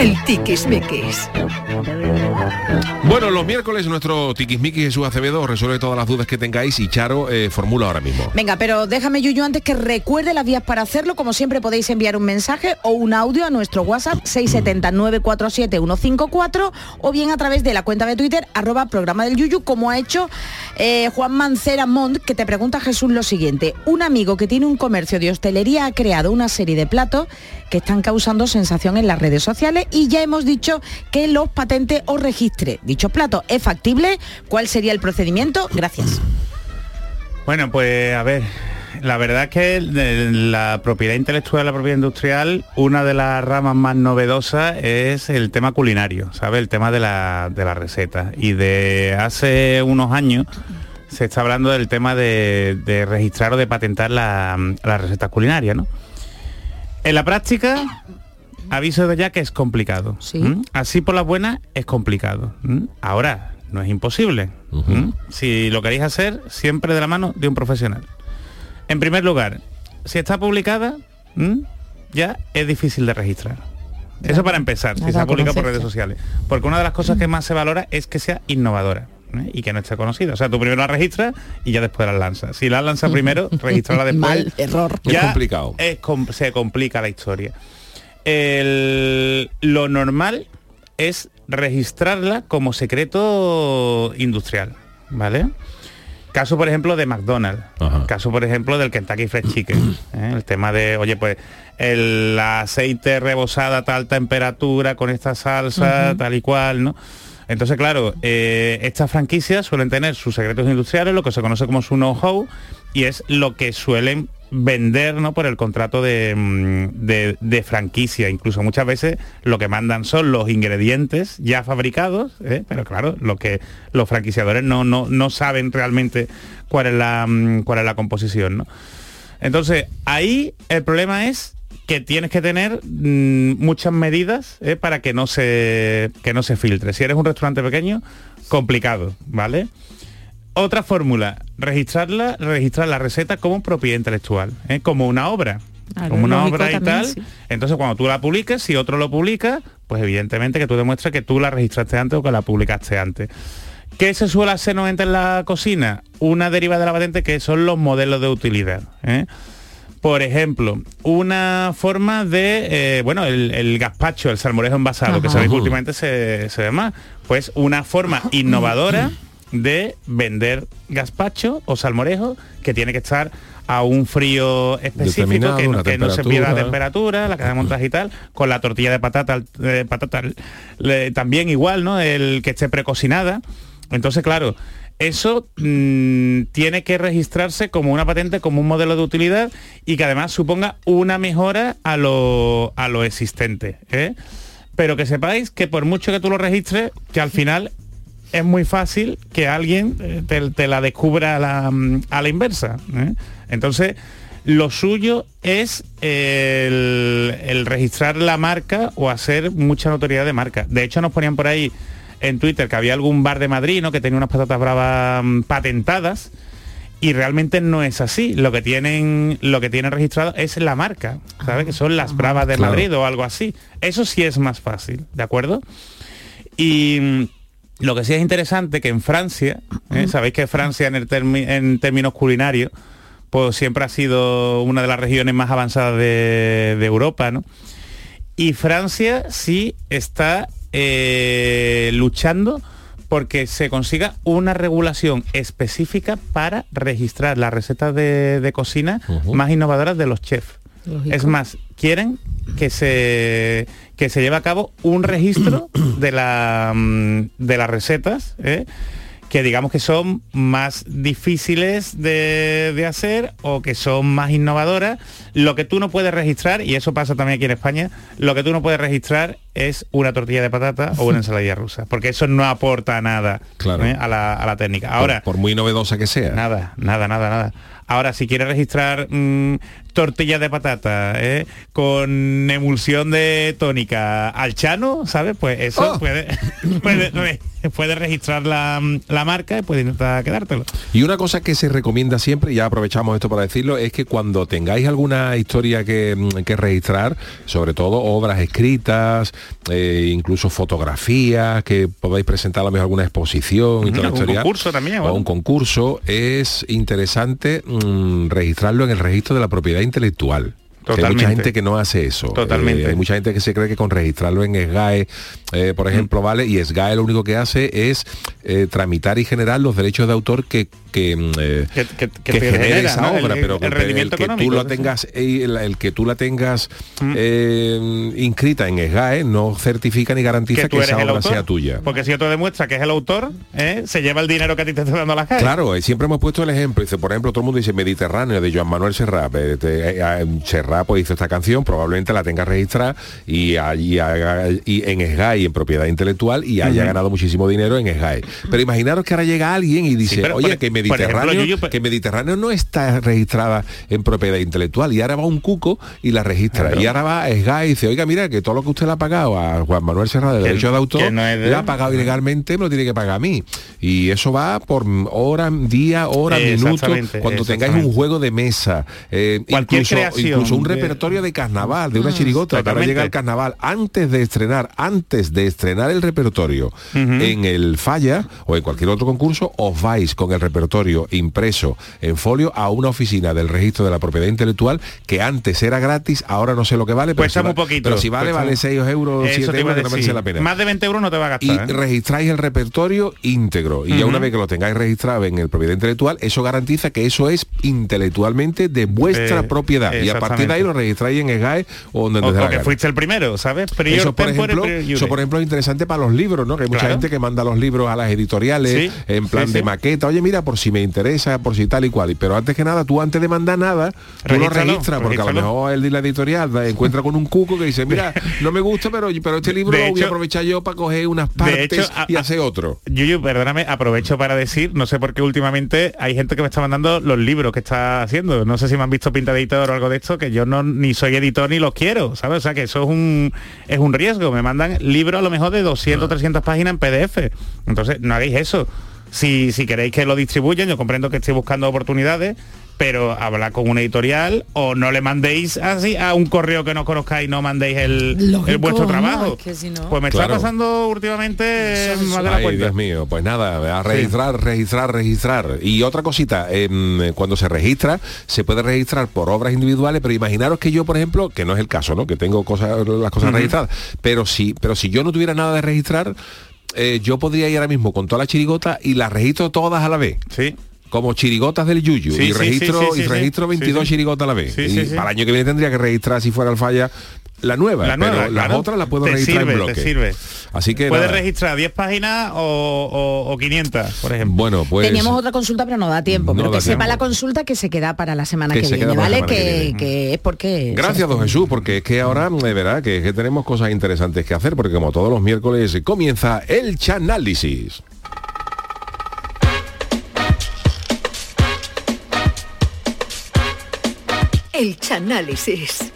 El tiquismiquis. Bueno, los miércoles nuestro tiquismiquis Jesús Acevedo resuelve todas las dudas que tengáis y Charo eh, formula ahora mismo. Venga, pero déjame Yuyu antes que recuerde las vías para hacerlo. Como siempre podéis enviar un mensaje o un audio a nuestro WhatsApp 67947-154 o bien a través de la cuenta de Twitter arroba programa del Yuyu como ha hecho eh, Juan Mancera Mont que te pregunta Jesús lo siguiente. Un amigo que tiene un comercio de hostelería ha creado una serie de platos que están causando sensación en las redes sociales y ya hemos dicho que los patentes o registre dichos platos. ¿Es factible? ¿Cuál sería el procedimiento? Gracias. Bueno, pues a ver, la verdad es que de la propiedad intelectual, la propiedad industrial, una de las ramas más novedosas es el tema culinario, ¿sabes? El tema de la, de la receta. Y de hace unos años se está hablando del tema de, de registrar o de patentar la- las recetas culinarias, ¿no? En la práctica, aviso de ya que es complicado. Así por las buenas es complicado. Ahora, no es imposible. Si lo queréis hacer, siempre de la mano de un profesional. En primer lugar, si está publicada, ya es difícil de registrar. Eso para empezar, si se ha publicado por redes sociales. Porque una de las cosas que más se valora es que sea innovadora. ¿Eh? y que no esté conocida. O sea, tú primero la registras y ya después la lanzas. Si la lanzas primero, registrarla después. Mal, error. Es ya complicado. es com- se complica la historia. El- lo normal es registrarla como secreto industrial, ¿vale? Caso, por ejemplo, de McDonald's. Caso, por ejemplo, del Kentucky Fried Chicken. ¿eh? El tema de, oye, pues el aceite rebosado a tal temperatura con esta salsa, tal y cual, ¿no? Entonces, claro, eh, estas franquicias suelen tener sus secretos industriales, lo que se conoce como su know-how, y es lo que suelen vender ¿no? por el contrato de, mm, de- franquicia. Incluso muchas veces lo que mandan son los ingredientes ya fabricados, ¿eh? pero claro, lo que los franquiciadores no, no, no saben realmente cuál es la, mm, cuál es la composición. ¿no? Entonces, ahí el problema es que tienes que tener mm, muchas medidas ¿eh? para que no se que no se filtre. Si eres un restaurante pequeño, complicado, ¿vale? Otra fórmula, registrarla, registrar la receta como propiedad intelectual, ¿eh? como una obra. Claro, como una obra y también, tal. sí. Entonces cuando tú la publiques, si otro lo publica, pues evidentemente que tú demuestras que tú la registraste antes o que la publicaste antes. ¿Qué se suele hacer normalmente en la cocina? Una deriva de la patente que son los modelos de utilidad. ¿eh? Por ejemplo, una forma de, eh, bueno, el, el gazpacho, el salmorejo envasado, que sabéis que últimamente se, se ve más. Pues una forma innovadora de vender gazpacho o salmorejo que tiene que estar a un frío específico, que, no- una que no se pierda la temperatura. la cadena de montaje y tal, con la tortilla de patata, de patata le- también igual, ¿no? El que esté precocinada. Entonces, claro, eso mm, tiene que registrarse como una patente, como un modelo de utilidad y que además suponga una mejora a lo, a lo existente. ¿eh? Pero que sepáis que por mucho que tú lo registres, que al final es muy fácil que alguien eh, te, la descubra a la, mm, a la inversa. ¿eh? Entonces, lo suyo es el, el registrar la marca o hacer mucha notoriedad de marca. De hecho, nos ponían por ahí en Twitter que había algún bar de Madrid ¿no? que tenía unas patatas bravas mm, patentadas y realmente no es así. Lo que tienen, lo que tienen registrado es la marca, ¿sabes? Que son las bravas de Claro. Madrid o algo así. Eso sí es más fácil, ¿de acuerdo? Y mm, lo que sí es interesante que en Francia, ¿eh? sabéis que Francia en, el en términos culinarios, pues siempre ha sido una de las regiones más avanzadas de, de Europa, ¿no? Y Francia sí está eh, luchando porque se consiga una regulación específica para registrar las recetas de, de cocina más innovadoras de los chefs. Lógico. Es más, quieren que se que se lleve a cabo un registro de la mm, de las recetas ¿eh? Que digamos que son más difíciles de, de hacer o que son más innovadoras. Lo que tú no puedes registrar, y eso pasa también aquí en España, lo que tú no puedes registrar es una tortilla de patata o una ensaladilla rusa, porque eso no aporta nada Claro. ¿eh? a, la, a la técnica. Ahora, por, por muy novedosa que sea. Nada, nada, nada, nada. Ahora, si quieres registrar mm, tortilla de patata ¿eh? con emulsión de tónica al chano, ¿sabes? Pues eso Oh. puede, puede, re- puede registrar la, la marca y puede intentar quedártelo. Y una cosa que se recomienda siempre, y ya aprovechamos esto para decirlo, es que cuando tengáis alguna historia que, mm, que registrar, sobre todo obras escritas, eh, incluso fotografías, que podáis presentar a lo mejor alguna exposición y toda la historia, concurso también, o un concurso, es interesante mm, registrarlo en el registro de la propiedad intelectual. Que hay Totalmente. mucha gente que no hace eso. Totalmente. Eh, hay mucha gente que se cree que con registrarlo en SGAE, eh, por ejemplo, vale, y SGAE lo único que hace es eh, tramitar y generar los derechos de autor que, que, mm, Que- genere genera, esa ¿no? El- obra, pero el pero que tú sí. tengas, el, que tú la tengas eh, inscrita en SGAE no certifica ni garantiza que esa obra autor. sea tuya. Porque si otro demuestra que es el autor, se lleva el dinero que a ti te está dando la calle. Claro, siempre hemos puesto el ejemplo. Dice, por ejemplo, todo el mundo dice Mediterráneo de Joan Manuel Serrat. Eh, Serrat pues hizo esta canción, probablemente la tenga registrada y allí haga- y en SGAE, en propiedad intelectual, y haya ganado muchísimo dinero en SGAE. Pero imaginaros que ahora llega alguien y dice, Sí, pero, oye, por- que ejemplo, Mediterráneo, que Mediterráneo no está registrada en propiedad intelectual. Y ahora va un cuco y la registra. Claro. Y ahora va a SGAE y dice, oiga, mira, que todo lo que usted le ha pagado a Juan Manuel Serrat de derecho de autor, no es de le ha pagado ilegalmente, me lo tiene que pagar a mí. Y eso va por hora, día, hora, minuto, Exactamente, cuando tengáis un juego de mesa, eh, Cualquier incluso, creación incluso un repertorio de carnaval, de una Mm, chirigota, que ahora totalmente. llega el carnaval, antes de estrenar, antes de estrenar el repertorio en el falla o en cualquier otro concurso, os vais con el repertorio impreso en folio a una oficina del registro de la propiedad intelectual que antes era gratis, ahora no sé lo que vale, pero, si, muy va- poquito. pero si vale, vale muy- 6 euros, Eso 7 te iba euros, que no merece la pena Más de 20 euros no te va a y gastar. ¿eh? registráis el repertorio íntegro y ya una vez que lo tengáis registrado en el propiedad intelectual eso garantiza que eso es intelectualmente de vuestra Eh, propiedad y a partir exactamente. lo registráis en SGAE o donde O, fuiste el primero, ¿sabes? Prior Eso por, ejemplo, eso por ejemplo es interesante para los libros, ¿no? Que hay mucha Claro. gente que manda los libros a las editoriales Sí, en plan sí, de sí. maqueta, oye mira, por si me interesa, por si tal y cual. Pero antes que nada, tú antes de mandar nada, tú lo registras, porque a lo mejor el de la editorial encuentra con un cuco que dice, mira, no me gusta, pero, pero este libro De lo voy a aprovechar yo para coger unas partes hecho, a- y hacer otro. Yuyu, perdóname, aprovecho para decir, no sé por qué últimamente hay gente que me está mandando los libros que está haciendo. No sé si me han visto pinta de editor o algo de esto, que yo no ni soy editor ni los quiero, ¿sabes? O sea que eso es un es un riesgo. Me mandan libros a lo mejor de 200, 300 páginas en PDF. Entonces, no hagáis eso. Si, si queréis que lo distribuyan, yo comprendo que estoy buscando oportunidades, pero habla con una editorial o no le mandéis así a un correo que no conozcáis, no mandéis el, el vuestro ¿no? trabajo. Es que si no- Pues me Claro. está pasando últimamente Eso, eso. más de la Ay, cuenta. Dios mío, pues nada, a registrar, registrar, registrar. Y otra cosita, em, cuando se registra, se puede registrar por obras individuales, pero imaginaros que yo, por ejemplo, que no es el caso, ¿no? Que tengo cosas, las cosas registradas, pero si, pero si yo no tuviera nada de registrar, eh, yo podría ir ahora mismo con toda la chirigota y las registro todas a la vez. Sí. Como chirigotas del Yuyu. Sí, y registro, sí, sí, y registro sí, 22 sí. chirigotas a la vez. Sí, y sí, sí. para el año que viene tendría que registrar, si fuera el falla, la nueva. La nueva, pero las claro. otras las puedo Te registrar sirve, en te bloque. sirve. Así que Puedes nada. registrar 10 páginas o, o- o 500, por ejemplo. Bueno, pues Teníamos otra consulta, pero no da tiempo. No pero da que sepa la consulta que se queda para la semana Que que, se viene, ¿vale? que Que, viene. que es porque... Gracias, don Jesús, porque es que ahora, de verdad, que tenemos cosas interesantes que hacer, porque como todos los miércoles comienza el chanálisis. El Chanálisis.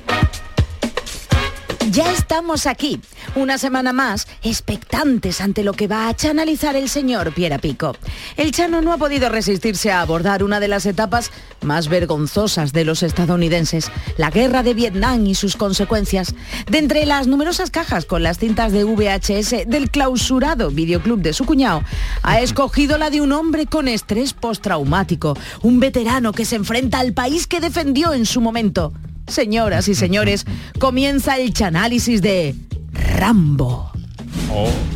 Ya estamos aquí, una semana más, expectantes ante lo que va a chanalizar el señor Piera Pico. El Chano no ha podido resistirse a abordar una de las etapas más vergonzosas de los estadounidenses, la guerra de Vietnam y sus consecuencias. De entre las numerosas cajas con las cintas de VHS del clausurado videoclub de su cuñado, ha escogido la de un hombre con estrés postraumático, un veterano que se enfrenta al país que defendió en su momento. Señoras y señores, comienza el chanálisis de Rambo.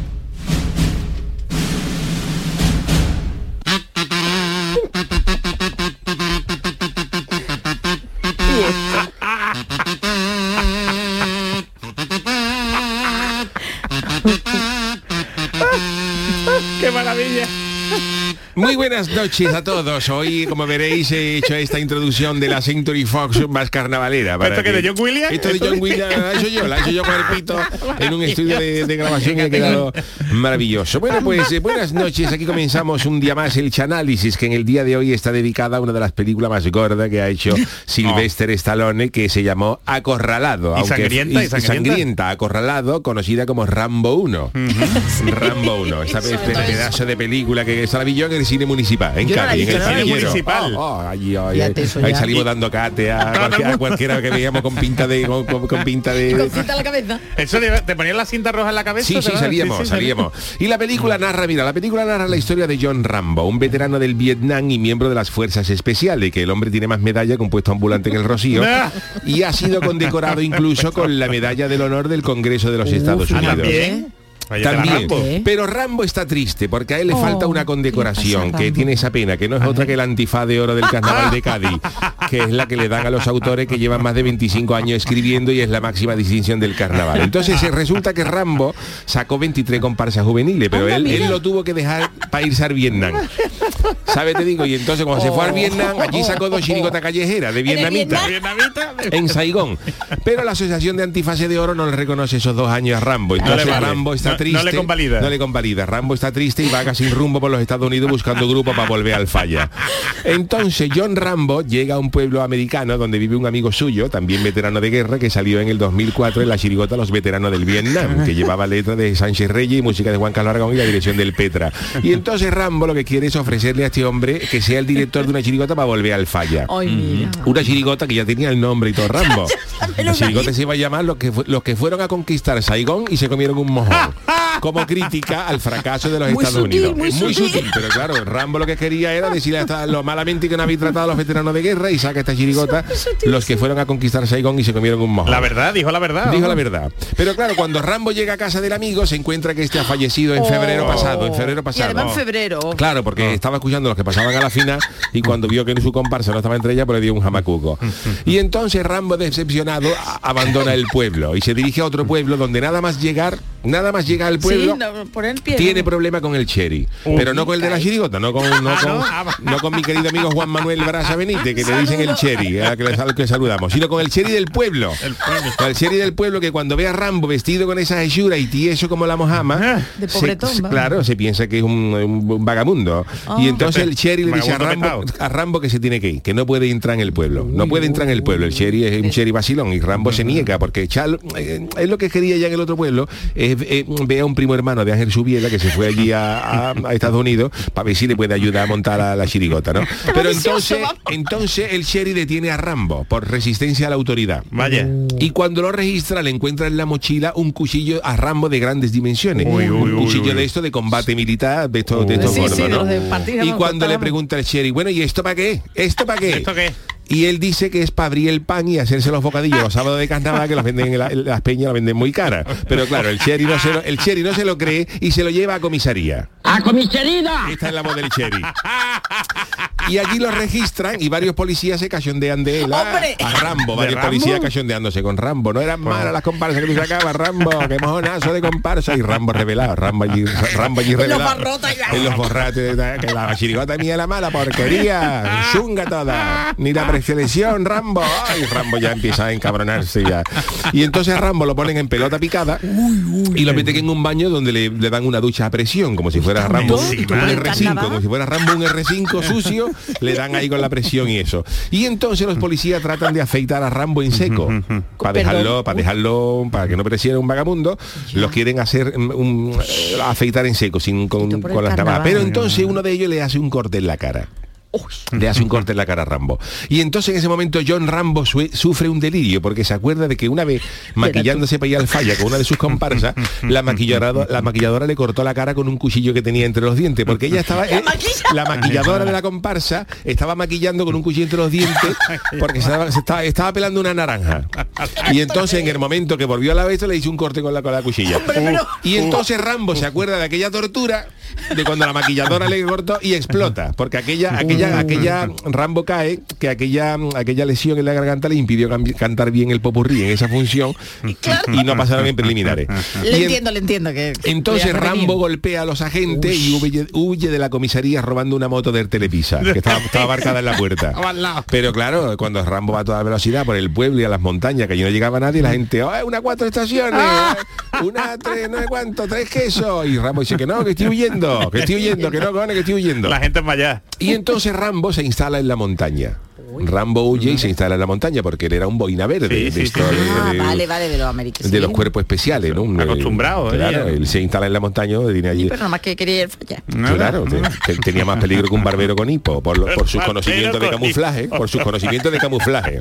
¡Qué maravilla! Muy buenas noches a todos. Hoy, como veréis, he hecho esta introducción de la Century Fox más carnavalera. para ¿Esto que de John Williams? Esto de John Williams la he hecho yo, la he hecho yo con el pito en un estudio de, de grabación y ha quedado maravilloso. Bueno, pues eh, buenas noches. Aquí comenzamos un día más el Chanálisis, que en el día de hoy está dedicada a una de las películas más gordas que ha hecho Sylvester Stallone, que se llamó Acorralado. Y sangrienta, y sangrienta. Acorralado, conocida como Rambo 1. Rambo 1. Esta pe- pe- pedazo de película que se la el cine municipal, en Cádiz, en el cinillero. visto. Oh, oh, oh, ahí, salimos dando cate a cualquiera, que veíamos con pinta de con, con- con pinta de Con cinta en la cabeza. Eso de- te ponían la cinta roja en la cabeza. Sí, ¿te sí, salíamos, sí, sí, salíamos. Y la película narra, mira, la película narra la historia de John Rambo, un veterano del Vietnam y miembro de las fuerzas especiales, que el hombre tiene más medalla que un puesto ambulante en el Rocío, y ha sido condecorado incluso con la medalla del honor del Congreso de los Estados Unidos. También. Rambo. pero Rambo está triste porque a él le Oh, falta una ¿qué condecoración que tiene esa pena, que no es otra que el antifaz de oro del carnaval de Cádiz, que es la que le dan a los autores que llevan más de 25 años escribiendo y es la máxima distinción del carnaval. Entonces eh, resulta que Rambo sacó 23 comparsas juveniles, pero Anda, él, lo tuvo que dejar para irse al Vietnam. ¿Sabes? Te digo, y entonces cuando se fue al Vietnam, allí sacó dos chirigotas callejeras de vietnamita Vietnamita. en Saigón. Pero la Asociación de Antifaces de Oro no le reconoce esos dos años a Rambo. Entonces vale. Rambo está No- le convalida. No le convalida. Rambo está triste y vaga sin rumbo por los Estados Unidos buscando grupo para volver al falla. Entonces John Rambo llega a un pueblo americano donde vive un amigo suyo, también veterano de guerra, que salió en el 2004 en la chirigota Los Veteranos del Vietnam, que llevaba letra de Sánchez Reyes y música de Juan Carlos Aragón y la dirección del Petra. Y entonces Rambo lo que quiere es ofrecerle a este hombre que sea el director de una chirigota para volver al falla. Ay, mira. Una chirigota que ya tenía el nombre y todo Rambo. La chirigota se iba a llamar los que, los que fueron a conquistar Saigón y se comieron un mojón. Como crítica al fracaso de los Muy Estados sutil, Unidos. muy muy sutil. sutil, pero claro, Rambo lo que quería era decirle hasta lo malamente que no habéis tratado a los veteranos de guerra y saca esta chirigota los que fueron a conquistar Saigón y se comieron un mojón. La verdad, dijo la verdad. Dijo ¿no? la verdad. Pero claro, cuando Rambo llega a casa del amigo, se encuentra que este ha fallecido en febrero Oh. pasado. En febrero Y pasado. además en febrero. Claro, porque estaba escuchando los que pasaban a la final y cuando vio que su comparsa no estaba entre ellas, pues le dio un jamacuco. Y entonces Rambo, decepcionado, abandona el pueblo y se dirige a otro pueblo donde nada más llegar, nada más llega al pueblo. Sí, no, por el pie. Tiene ¿no? problema con el cherry, pero no con el de la chirigota, no con, no, Ah, con, ¿no? Ah, va. no con mi querido amigo Juan Manuel Brasa Benítez, que le dicen el cherry, a que, le- al que saludamos, sino con el cherry del pueblo. Con el cherry del pueblo que cuando ve a Rambo vestido con esa hechura y tieso como la mojama, De se- pobretón, se- va. claro, se piensa que es un, un- un vagamundo. Y entonces el cherry le dice a Vagabundo Rambo, petao. a Rambo que se tiene que ir, que no puede entrar en el pueblo. No puede entrar en el pueblo. El cherry es un cherry vacilón y Rambo se niega porque Charlo, eh, es lo que quería ya en el otro pueblo, es eh, ver a un primo hermano de Ángel Subiela que se fue allí a, a- a Estados Unidos para ver si le puede ayudar a montar a la chirigota, ¿no? Pero entonces, entonces el cherry detiene a Rambo por resistencia a la autoridad. Vaya. Y cuando lo registra le encuentra en la mochila un cuchillo a Rambo de grandes dimensiones. Uy, uy, un cuchillo uy. de esto de combate militar, de estos de estos Sí, gordos, sí, de ¿no? los de partir, Y cuando le pregunta el sheriff, bueno, ¿y esto para qué? ¿Esto para qué? ¿Esto qué? Y él dice que es para abrir el pan y hacerse los bocadillos los sábados de carnaval que los venden en, la- en las peñas, las venden muy caras. Pero claro, el cherry no se lo, no se lo cree y se lo lleva a comisaría. ¡A comisaría! Esta es la voz del cherry. Y allí lo registran y varios policías se cachondean de él. ah, ¡Hombre! A Rambo, ¿De varios Rambo? policías cachondeándose con Rambo. No eran malas las comparsas que tú sacabas, Rambo, qué mojonazo de comparsa. Y Rambo revelado, Rambo allí, Rambo allí revelado. y- En los borrates, que la chirigota mía la mala porquería, chunga toda. Ni la preselección, Rambo. Ay, Rambo ya empieza a encabronarse ya. Y entonces a Rambo lo ponen en pelota picada y lo meten en un baño donde le, le dan una ducha a presión, como si fuera Rambo un encima. R5, como si fuera Rambo un R5 sucio, le dan ahí con la presión y eso. Y entonces los policías tratan de afeitar a Rambo en seco. Para dejarlo, para dejarlo, para que no pareciera un vagamundo, los quieren hacer mm, un, eh, afeitar en seco, sin con, con las. Pero entonces uno de ellos le hace un corte en la cara. Le hace un corte en la cara a Rambo. Y entonces en ese momento John Rambo sufre un delirio porque se acuerda de que una vez maquillándose para ir al falla con una de sus comparsas, la maquilladora, la maquilladora le cortó la cara con un cuchillo que tenía entre los dientes. Porque ella estaba. eh, la maquilladora de la comparsa estaba maquillando con un cuchillo entre los dientes porque se estaba, se estaba, estaba pelando una naranja. Y entonces en el momento que volvió a la vez le hizo un corte con la, con la cuchilla. Y entonces Rambo se acuerda de aquella tortura de cuando la maquilladora le cortó y explota, porque aquella, aquella, aquella Rambo cae, que aquella, aquella lesión en la garganta le impidió cantar bien el popurrí en esa función y no pasaron en preliminares. Le Y en- entiendo, le entiendo que. entonces Rambo golpea a los agentes y huye, huye de la comisaría robando una moto del Telepisa, que estaba, estaba aparcada en la puerta. Pero claro, cuando Rambo va a toda velocidad por el pueblo y a las montañas, que allí no llegaba nadie, la gente, ¡oh, una cuatro estaciones! Una tres, no sé cuánto, tres quesos. Y Rambo dice que no, que estoy huyendo, que estoy huyendo, que no, que estoy huyendo. La gente es más allá. Y entonces Rambo se instala en la montaña. Rambo huye y se instala en la montaña porque él era un boina verde. Sí, de sí, esto sí. de- Ah, de- vale, vale, de los americanos. de los cuerpos especiales, ¿no? Acostumbrado, ¿eh? Claro, él se instala en la montaña, tiene allí. Pero nada más que quería ir follar. Claro, te- te- tenía más peligro que un barbero con hipo, por, lo- por sus conocimientos de camuflaje, por sus conocimientos de camuflaje.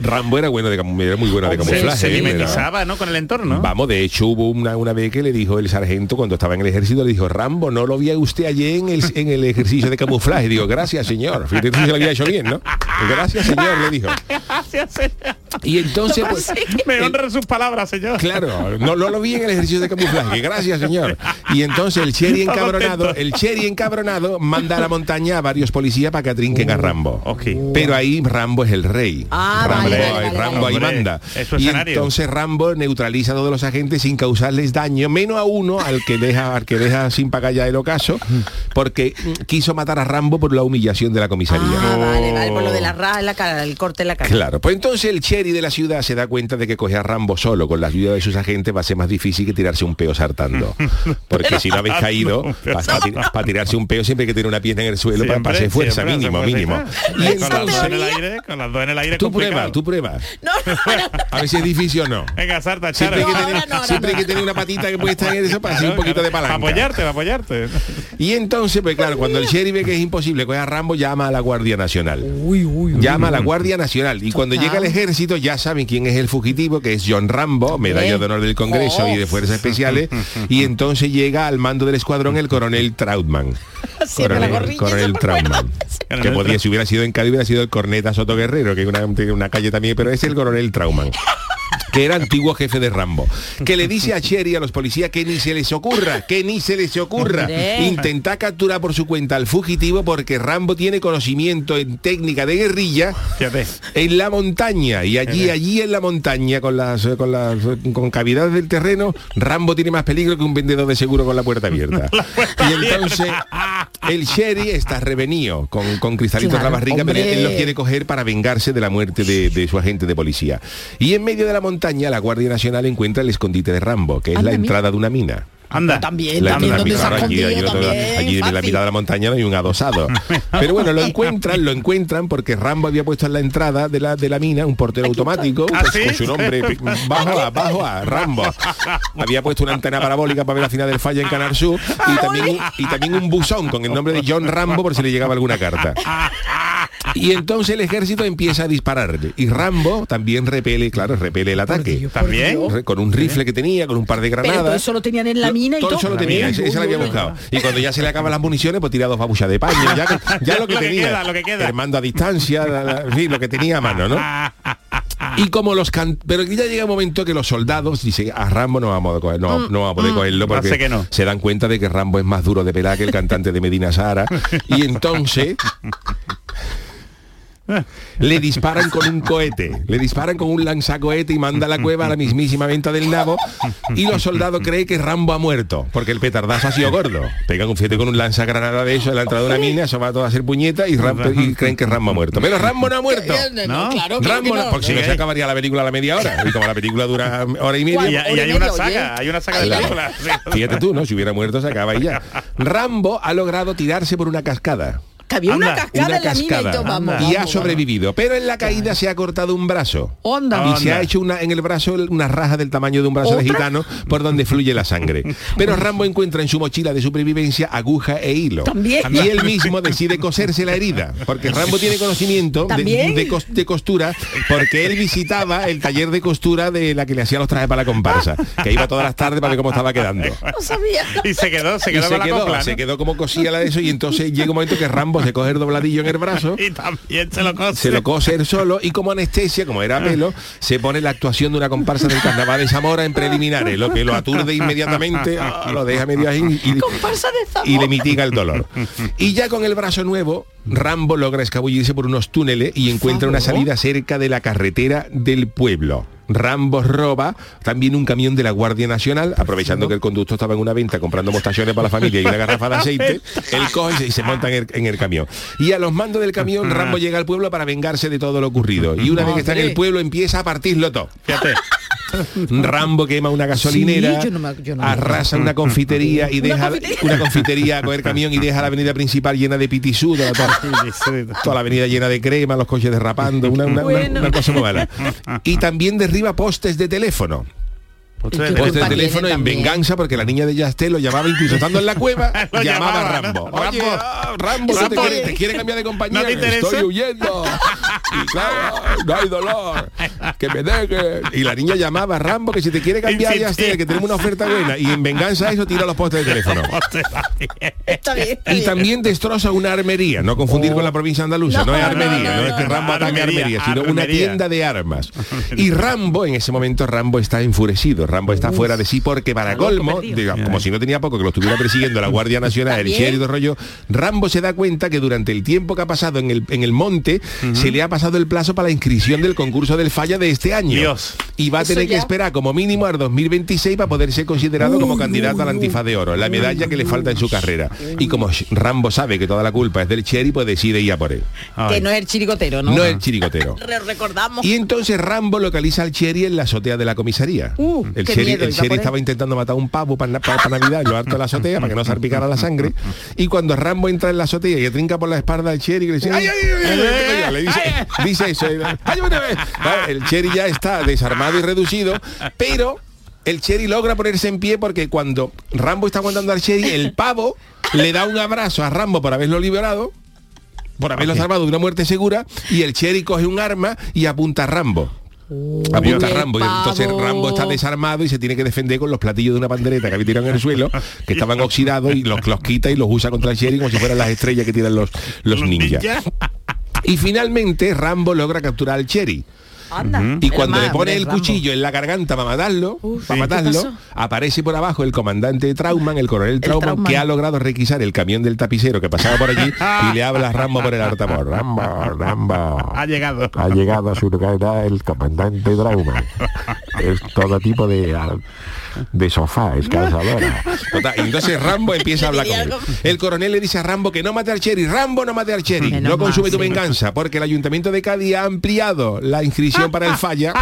Rambo era bueno de era muy bueno de Se, camuflaje. se. Era- mimetizaba, ¿no? Con el entorno. Vamos, de hecho hubo una, una vez que le dijo el sargento cuando estaba en el ejército, le dijo, Rambo, no lo vio usted ayer en el, en el ejercicio de camuflaje. Digo, gracias señor. Fíjate si lo había hecho bien, Gracias señor, le dijo. Gracias, señor. Y entonces, pues, Me honran sus palabras, señor. Claro, no, no lo vi en el ejercicio de camuflaje, gracias señor. Y entonces el Cherry encabronado, el Cherry encabronado manda a la montaña a varios policías para que atrinquen a Rambo. Ok. Pero ahí Rambo es el rey. Ah, Rambo, vale, vale, vale, Rambo ahí manda. es Y escenario. entonces Rambo neutraliza a todos los agentes sin causarles daño, menos a uno al que deja, al que deja sin pagar ya el ocaso, porque quiso matar a Rambo por la humillación de la comisaría. Ah, vale, vale, por lo de la raja en la cara, el corte en la cara. Claro, pues entonces el cherry de la ciudad se da cuenta de que coger a Rambo solo con la ayuda de sus agentes va a ser más difícil que tirarse un peo saltando. Porque si no habéis caído, para tirarse un peo siempre hay que tener una pierna en el suelo para hacer fuerza, siempre, mínimo, siempre, mínimo. Y con las dos en el aire, con las dos en el aire tú complicado. pruebas, tú pruebas. No, no, no. A ver si es difícil o no. Venga, Sarta, Siempre hay Chara. que tener, siempre hay no. que tener una patita que puede estar en eso para hacer un poquito de Para palanca. apoyarte, para apoyarte. Y entonces, pues claro, cuando el sheriff ve que es imposible coger a Rambo, llama a la Guardia Nacional. llama a la Guardia Nacional. Y cuando llega el ejército, ya saben quién es el fugitivo, que es John Rambo, medalla de honor del Congreso y de Fuerzas Especiales. Y entonces llega al mando del escuadrón el coronel Trautmann. Coronel, gorrilla. Trautmann. Que podría, si hubiera sido en Cádiz, hubiera sido el corneta Soto Guerrero, que es una, tiene una calle también, pero es el coronel Trautmann que era antiguo jefe de Rambo, que le dice a Cherry y a los policías que ni se les ocurra, que ni se les ocurra intentar capturar por su cuenta al fugitivo porque Rambo tiene conocimiento en técnica de guerrilla en la montaña. Y allí allí en la montaña con las con las con cavidades del terreno Rambo tiene más peligro que un vendedor de seguro con la puerta abierta. Y entonces el Sherry está revenido con, con cristalitos Claro, en la barriga pero él los quiere coger para vengarse de la muerte de, de su agente de policía. Y en medio de la montaña la Guardia Nacional encuentra el escondite de Rambo que es Anda, la mira. entrada de una mina Anda. También, la también, donde se aquí, aquí en la mitad de la montaña no hay un adosado. Pero bueno, lo encuentran, lo encuentran porque Rambo había puesto en la entrada de la, de la mina un portero automático ¿Ah, pues, sí? con su nombre bajo a bajo a Rambo. Había puesto una antena parabólica para ver la final del falla en Canal Sur y también, un- y también un buzón con el nombre de John Rambo por si le llegaba alguna carta. Y entonces el ejército empieza a disparar y Rambo también repele, claro, repele el ataque. También. Re- Con un rifle que tenía, con un par de Pero granadas. todo eso lo tenían en la mina y todo todo. eso lo tenía, ese lo había buscado. Y cuando ya se le acaban las municiones, pues tira dos babuchas de paño. Ya, lo que Lo que queda, lo que queda. El mando a distancia, la- la- en fin, lo que tenía a mano, ¿no? Y como los can pero ya llega un momento que los soldados dicen a Rambo no vamos a coger, no, no vamos a poder cogerlo porque que no. se dan cuenta de que Rambo es más duro de pelar que el cantante de Medina Sahara. Y entonces le disparan con un cohete, le disparan con un lanzacohete y manda a la cueva a la mismísima venta del nabo y los soldados creen que Rambo ha muerto, porque el petardazo ha sido gordo. Pegan un fiete con un lanzagranada de eso en la entrada de una mina, eso va todo a hacer puñeta y, Rambo- y creen que Rambo ha muerto. Pero Rambo no ha muerto. Rambo no, porque si no se acabaría la película a la media hora. Y como la película dura hora y media, y hay una saga, hay una saga de películas. Fíjate tú, ¿no? Si hubiera muerto se acaba y ya. Rambo ha logrado tirarse por una cascada. Que había una cascada Una en la mina y cascada. todo, vamos, y ha vamos, sobrevivido. Pero en la caída se ha cortado un brazo. Onda. Y se ha hecho una, en el brazo una raja del tamaño de un brazo de gitano por donde fluye la sangre. Pero Rambo encuentra en su mochila de supervivencia aguja e hilo. También. Y él mismo decide coserse la herida. Porque Rambo tiene conocimiento de, También. de cos- de costura porque él visitaba el taller de costura de la que le hacía los trajes para la comparsa. Que iba todas las tardes para ver cómo estaba quedando. No sabía. Y se quedó, se Y quedó se con la quedó, copla, ¿no? se quedó como cosía la de eso y entonces llega un momento que Rambo se coge el dobladillo en el brazo Y también se lo cose. se lo cose él solo y como anestesia, como era pelo, se pone la actuación de una comparsa del carnaval de Zamora en preliminares, lo que lo aturde inmediatamente, lo deja medio ahí y, Comparsa de Zamora. y le mitiga el dolor. Y ya con el brazo nuevo, Rambo logra escabullirse por unos túneles y encuentra una salida cerca de la carretera del pueblo. Rambo roba también un camión de la Guardia Nacional, aprovechando que el conductor estaba en una venta comprando mostachones para la familia y una garrafa de aceite, él coge y se, monta en el, en el camión. Y a los mandos del camión, Rambo llega al pueblo para vengarse de todo lo ocurrido. Y una vez que está en el pueblo, empieza a partirlo todo. Fíjate. Rambo quema una gasolinera, Sí, yo no me- yo no me- arrasa una confitería y Una deja confitería. una confitería a coger camión y deja la avenida principal llena de pitisú, toda, la avenida llena de crema, los coches derrapando, una, una- una- Bueno. una cosa muy mala. Y también derriba postes de teléfono. Postes de de teléfono. en También. venganza porque la niña de Yastel lo llamaba incluso estando en la cueva, llamaba a llamaba, Rambo. ¿no? Oye, Rambo. ah, Rambo, Eso ¿no te, quiere, te quiere cambiar de compañía? ¿No te? Estoy huyendo. Y claro, no hay dolor. Que me deje. Y la niña llamaba a Rambo que si te quiere cambiar. Yastel, que tenemos una oferta buena. Y en venganza eso tira los postes de teléfono. Está bien. está Y también destroza una armería, no confundir con la provincia andaluza, no, No, es no, armería, no, no, es que no, Rambo ataque armería, armería, sino una tienda de armas. Y Rambo, en ese momento Rambo está enfurecido, Rambo está fuera de sí porque para colmo, digamos, como si no tenía poco que lo estuviera persiguiendo la Guardia Nacional, el de rollo, Rambo se da cuenta que durante el tiempo que ha pasado en el, en el monte, se le ha pasado el plazo para la inscripción del concurso del falla de este año. Dios. Y va a tener que esperar como mínimo al 2026 para poder ser considerado como candidato al antifa de oro, la medalla que le falta en su carrera. Y como Rambo sabe que toda la culpa es del Cherry, pues decide ir a por él. Que no es el chirigotero, ¿no? No es el chirigotero. Re- recordamos. Y entonces Rambo localiza al Cherry en la azotea de la comisaría. Uh, el qué el por él. estaba intentando matar un pavo para, Navidad en lo alto de la azotea para que no salpicara la sangre. Y cuando Rambo entra en la azotea y le trinca por la espalda al Cherry, le dice, ¡ay, ay, ay, ay, ay, ay", Le dice, dice eso. El Cherry ya está desarmado y reducido, pero el Cherry logra ponerse en pie porque cuando Rambo está aguantando al Cherry, el pavo le da un abrazo a Rambo por haberlo liberado por haberlo salvado de una muerte segura y el Cherry coge un arma y apunta a Rambo. Apunta Rambo y entonces. Rambo está desarmado y se tiene que defender con los platillos de una pandereta que había tirado en el suelo, que estaban oxidados y los, los quita y los usa contra el Cherry como si fueran las estrellas que tiran los, los ninjas. Y finalmente Rambo logra capturar al Cherry. Anda. Y cuando le pone el Rambo. cuchillo en la garganta para matarlo, Uf, para ¿qué matarlo, aparece por abajo el comandante Trauman, el coronel Trauman, Trauman. que ha logrado requisar el camión del tapicero que pasaba por allí y le habla a Rambo por el altavoz. Rambo, Rambo. Ha llegado. Ha llegado a su lugar el comandante Trauman. Es todo tipo de de sofá, es. Total, y entonces Rambo empieza a hablar con él. El coronel le dice a Rambo que no mate al Cherry. Rambo no mate al Cherry. No consume tu sí. venganza, porque el ayuntamiento de Cádiz ha ampliado la inscripción para el falla,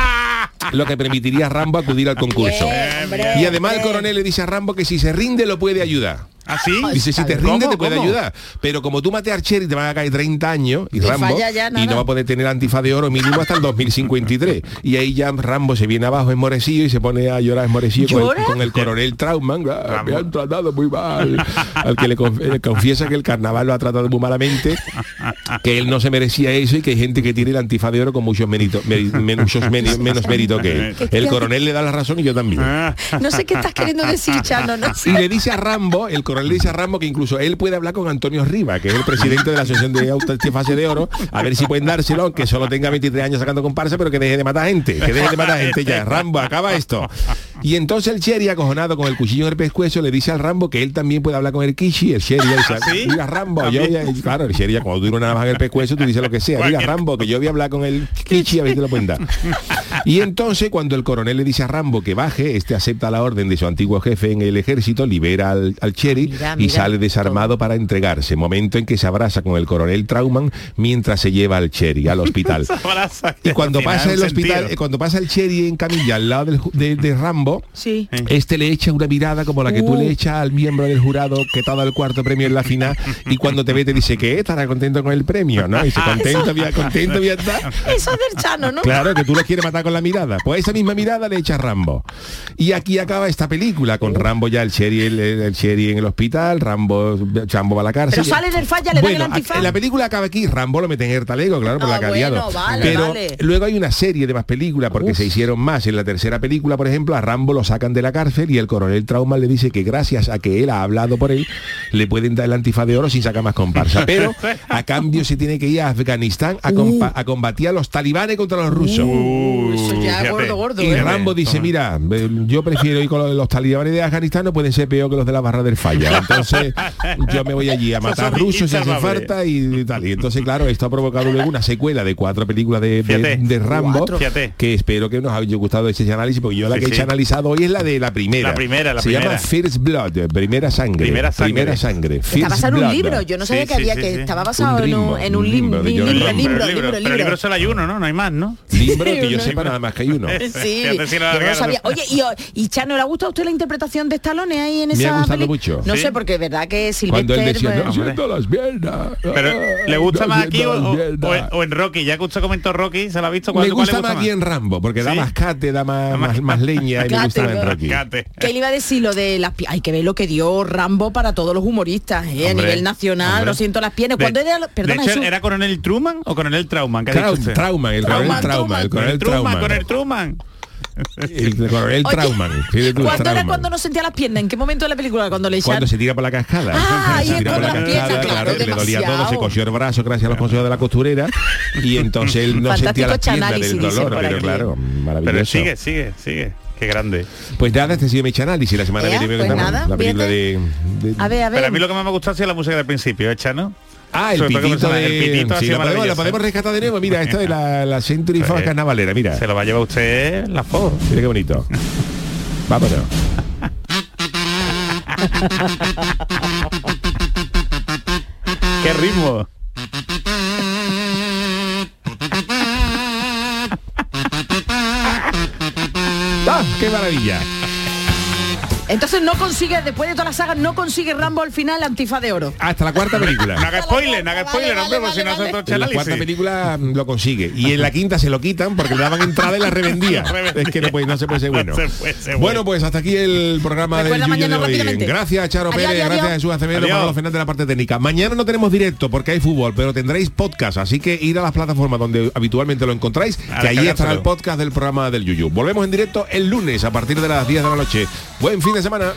lo que permitiría a Rambo acudir al concurso. Bien, hombre, Y además el coronel le dice a Rambo que si se rinde lo puede ayudar. ¿Así? Dice, si te rinde te puede ¿Cómo? ayudar. Pero como tú mates al Cherry te van a caer 30 años y Y Rambo ya y no va a poder tener antifa de oro mínimo hasta el 2053. Y ahí ya Rambo se viene abajo esmorecido y se pone a llorar con ¿Llora? el, con el coronel Trauman. "Ah, me han tratado muy mal. Al que le, conf- le confiesa que el carnaval lo ha tratado muy malamente, que él no se merecía eso y que hay gente que tiene el antifa de oro con muchos méritos, muchos menos mérito que él. El coronel le da la razón y yo también. No sé qué estás queriendo decir, Chano, no Y le dice a Rambo, el coronel le dice a Rambo que incluso él puede hablar con Antonio Riva, que es el presidente de la Asociación de Autofase de Oro, a ver si pueden dárselo, aunque solo tenga 23 años sacando comparsa, pero que deje de matar gente, que deje de matar gente ya. Rambo, acaba esto. Y entonces el Cherry, acojonado con el cuchillo en el pescuezo, le dice al Rambo que él también puede hablar con el Kishi, el Cherry, dice, ¿Sí? mira Rambo, yo voy a-". y claro, el Cherry ya cuando dura una navaja en el pescuezo, tú dices lo que sea, Cualquier- Rambo, que yo voy a hablar con el Kishi, a ver si te lo pueden dar. Y entonces cuando el coronel le dice a Rambo que baje, este acepta la orden de su antiguo jefe en el ejército, libera al, al Mira, y sale desarmado para entregarse. Momento en que se abraza con el coronel Trauman mientras se lleva al Cherry al hospital. Y cuando pasa el hospital, sentido. cuando pasa el Cherry en camilla al lado del de, de Rambo, Sí. este le echa una mirada como la que tú le echas al miembro del jurado que te ha dado el cuarto premio en la final y cuando te ve te dice que estará contento con el premio, ¿no? Y dice, contento, voy a- contento, voy a estar. Eso es del Chano, ¿no? Claro, que tú lo quieres matar con la mirada. Pues esa misma mirada le echa Rambo. Y aquí acaba esta película, con Rambo ya el Cherry, el, el Cherry en el hospital, Rambo, Chambo va a la cárcel. Pero sale del falla, le dan bueno, el antifaz. la película acaba aquí, Rambo lo mete en el talego, claro, por Ah, la que ha liado. bueno, vale, Pero vale. luego hay una serie de más películas, porque se hicieron más. En la tercera película, por ejemplo, a Rambo lo sacan de la cárcel y el coronel Trauma le dice que gracias a que él ha hablado por él, le pueden dar el antifaz de oro sin sacar más comparsa. Pero a cambio se tiene que ir a Afganistán a, compa- a combatir a los talibanes contra los rusos. Uh, eso ya es fíjate. gordo, gordo, Y ¿eh? Rambo dice, mira, yo prefiero ir con los, los talibanes de Afganistán, no pueden ser peor que los de la barra del falla. Entonces yo me voy allí a matar rusos si hace falta y tal. Y entonces, claro, esto ha provocado luego una secuela de cuatro películas de, de- Fíjate. de Rambo. Fíjate. que espero que nos haya gustado ese análisis, porque yo la Sí, que he sí. hecho analizar revisado hoy es la de la primera. La primera, la Se llama primera. First Blood, primera sangre. Primera sangre. Primera sangre. Está basado en un libro. Yo no sabía Sí, que había sí, que sí. estaba basado Un en un, ritmo, en un un lim- libro libro, libro, libro, Pero el libro, libro, pero el libro. libro solo hay uno, ¿no? No hay más, ¿no? Libro que yo Uno. Nada más que hay uno. Sí, yo no sabía. Oye, y, y Chano, ¿le ha gustado a usted la interpretación de Stallone ahí en Me ha esa gustado peli? mucho. No Sí. sé, porque es verdad que Cuando él decía, pues, no siento las piernas. Pero ¿le gusta no más aquí o, siento o- las piernas". o en, Rocky? Ya que usted comentó Rocky, ¿se la ha visto? ¿Cuál, Me cuál gusta le más aquí en Rambo, porque da más cate, da más, más- más, más leña y me gusta más en. Rocky. Cate. que le iba a decir lo de las piernas. Hay que ver lo que dio Rambo para todos los humoristas, ¿eh? a nivel nacional. hombre. Lo siento las piernas. De- ¿Cuándo era? Perdona, de hecho, Jesús. ¿era coronel Truman o coronel Trauman? El coronel Trauma, el coronel Truman, con el Truman. El coronel Oye, Trauman. ¿Cuándo era cuando no sentía las piernas? ¿En qué momento de la película? Cuando le Cuando se tira por la cascada. Ah, se tira por con la las piernas, cascada, claro, le dolía todo, se cosió el brazo gracias a los consejos de la costurera y entonces él no sentía Fantástico las piernas del dolor, pero aquí. claro, maravilloso. Pero sigue, sigue, sigue. Qué grande. Pues nada, este ha sido mi análisis la semana que viene pues nada, la película de, de- A ver, a ver. Pero a mí lo que más me ha gustado ha sido la música del principio, ¿eh, Chano? Ah, el pitito, de... el pitito sí, lo, podemos, rescatar de nuevo. Mira, esta de la, la Century Fox Sí. carnavalera, mira. Se lo va a llevar usted la foto. Mira qué bonito. Vámonos. ¡Qué ritmo! ¡Ah, qué maravilla! Entonces no consigue, después de todas las sagas, no consigue Rambo al final la antifa de oro. Hasta la cuarta No película. haga spoiler, no haga spoiler, vale, hombre, porque vale, si no En la cuarta película mm, lo consigue. Y en la quinta se lo quitan porque le daban entrada y la revendía. Es que no, puede- no se puede ser bueno. No se puede ser bueno, bueno. pues hasta aquí el programa del Yuyo mañana de hoy. Gracias, Charo Adiós, Pérez, adiós, gracias adiós. Jesús Acevedo. Manolo Fernández de la parte técnica. Mañana no tenemos directo porque hay fútbol, pero tendréis podcast, así que ir a las plataformas donde habitualmente lo encontráis, que ahí estará el podcast del programa del Yuyu. Volvemos en directo el lunes a partir de las 10 de la noche. Buen fin de semana.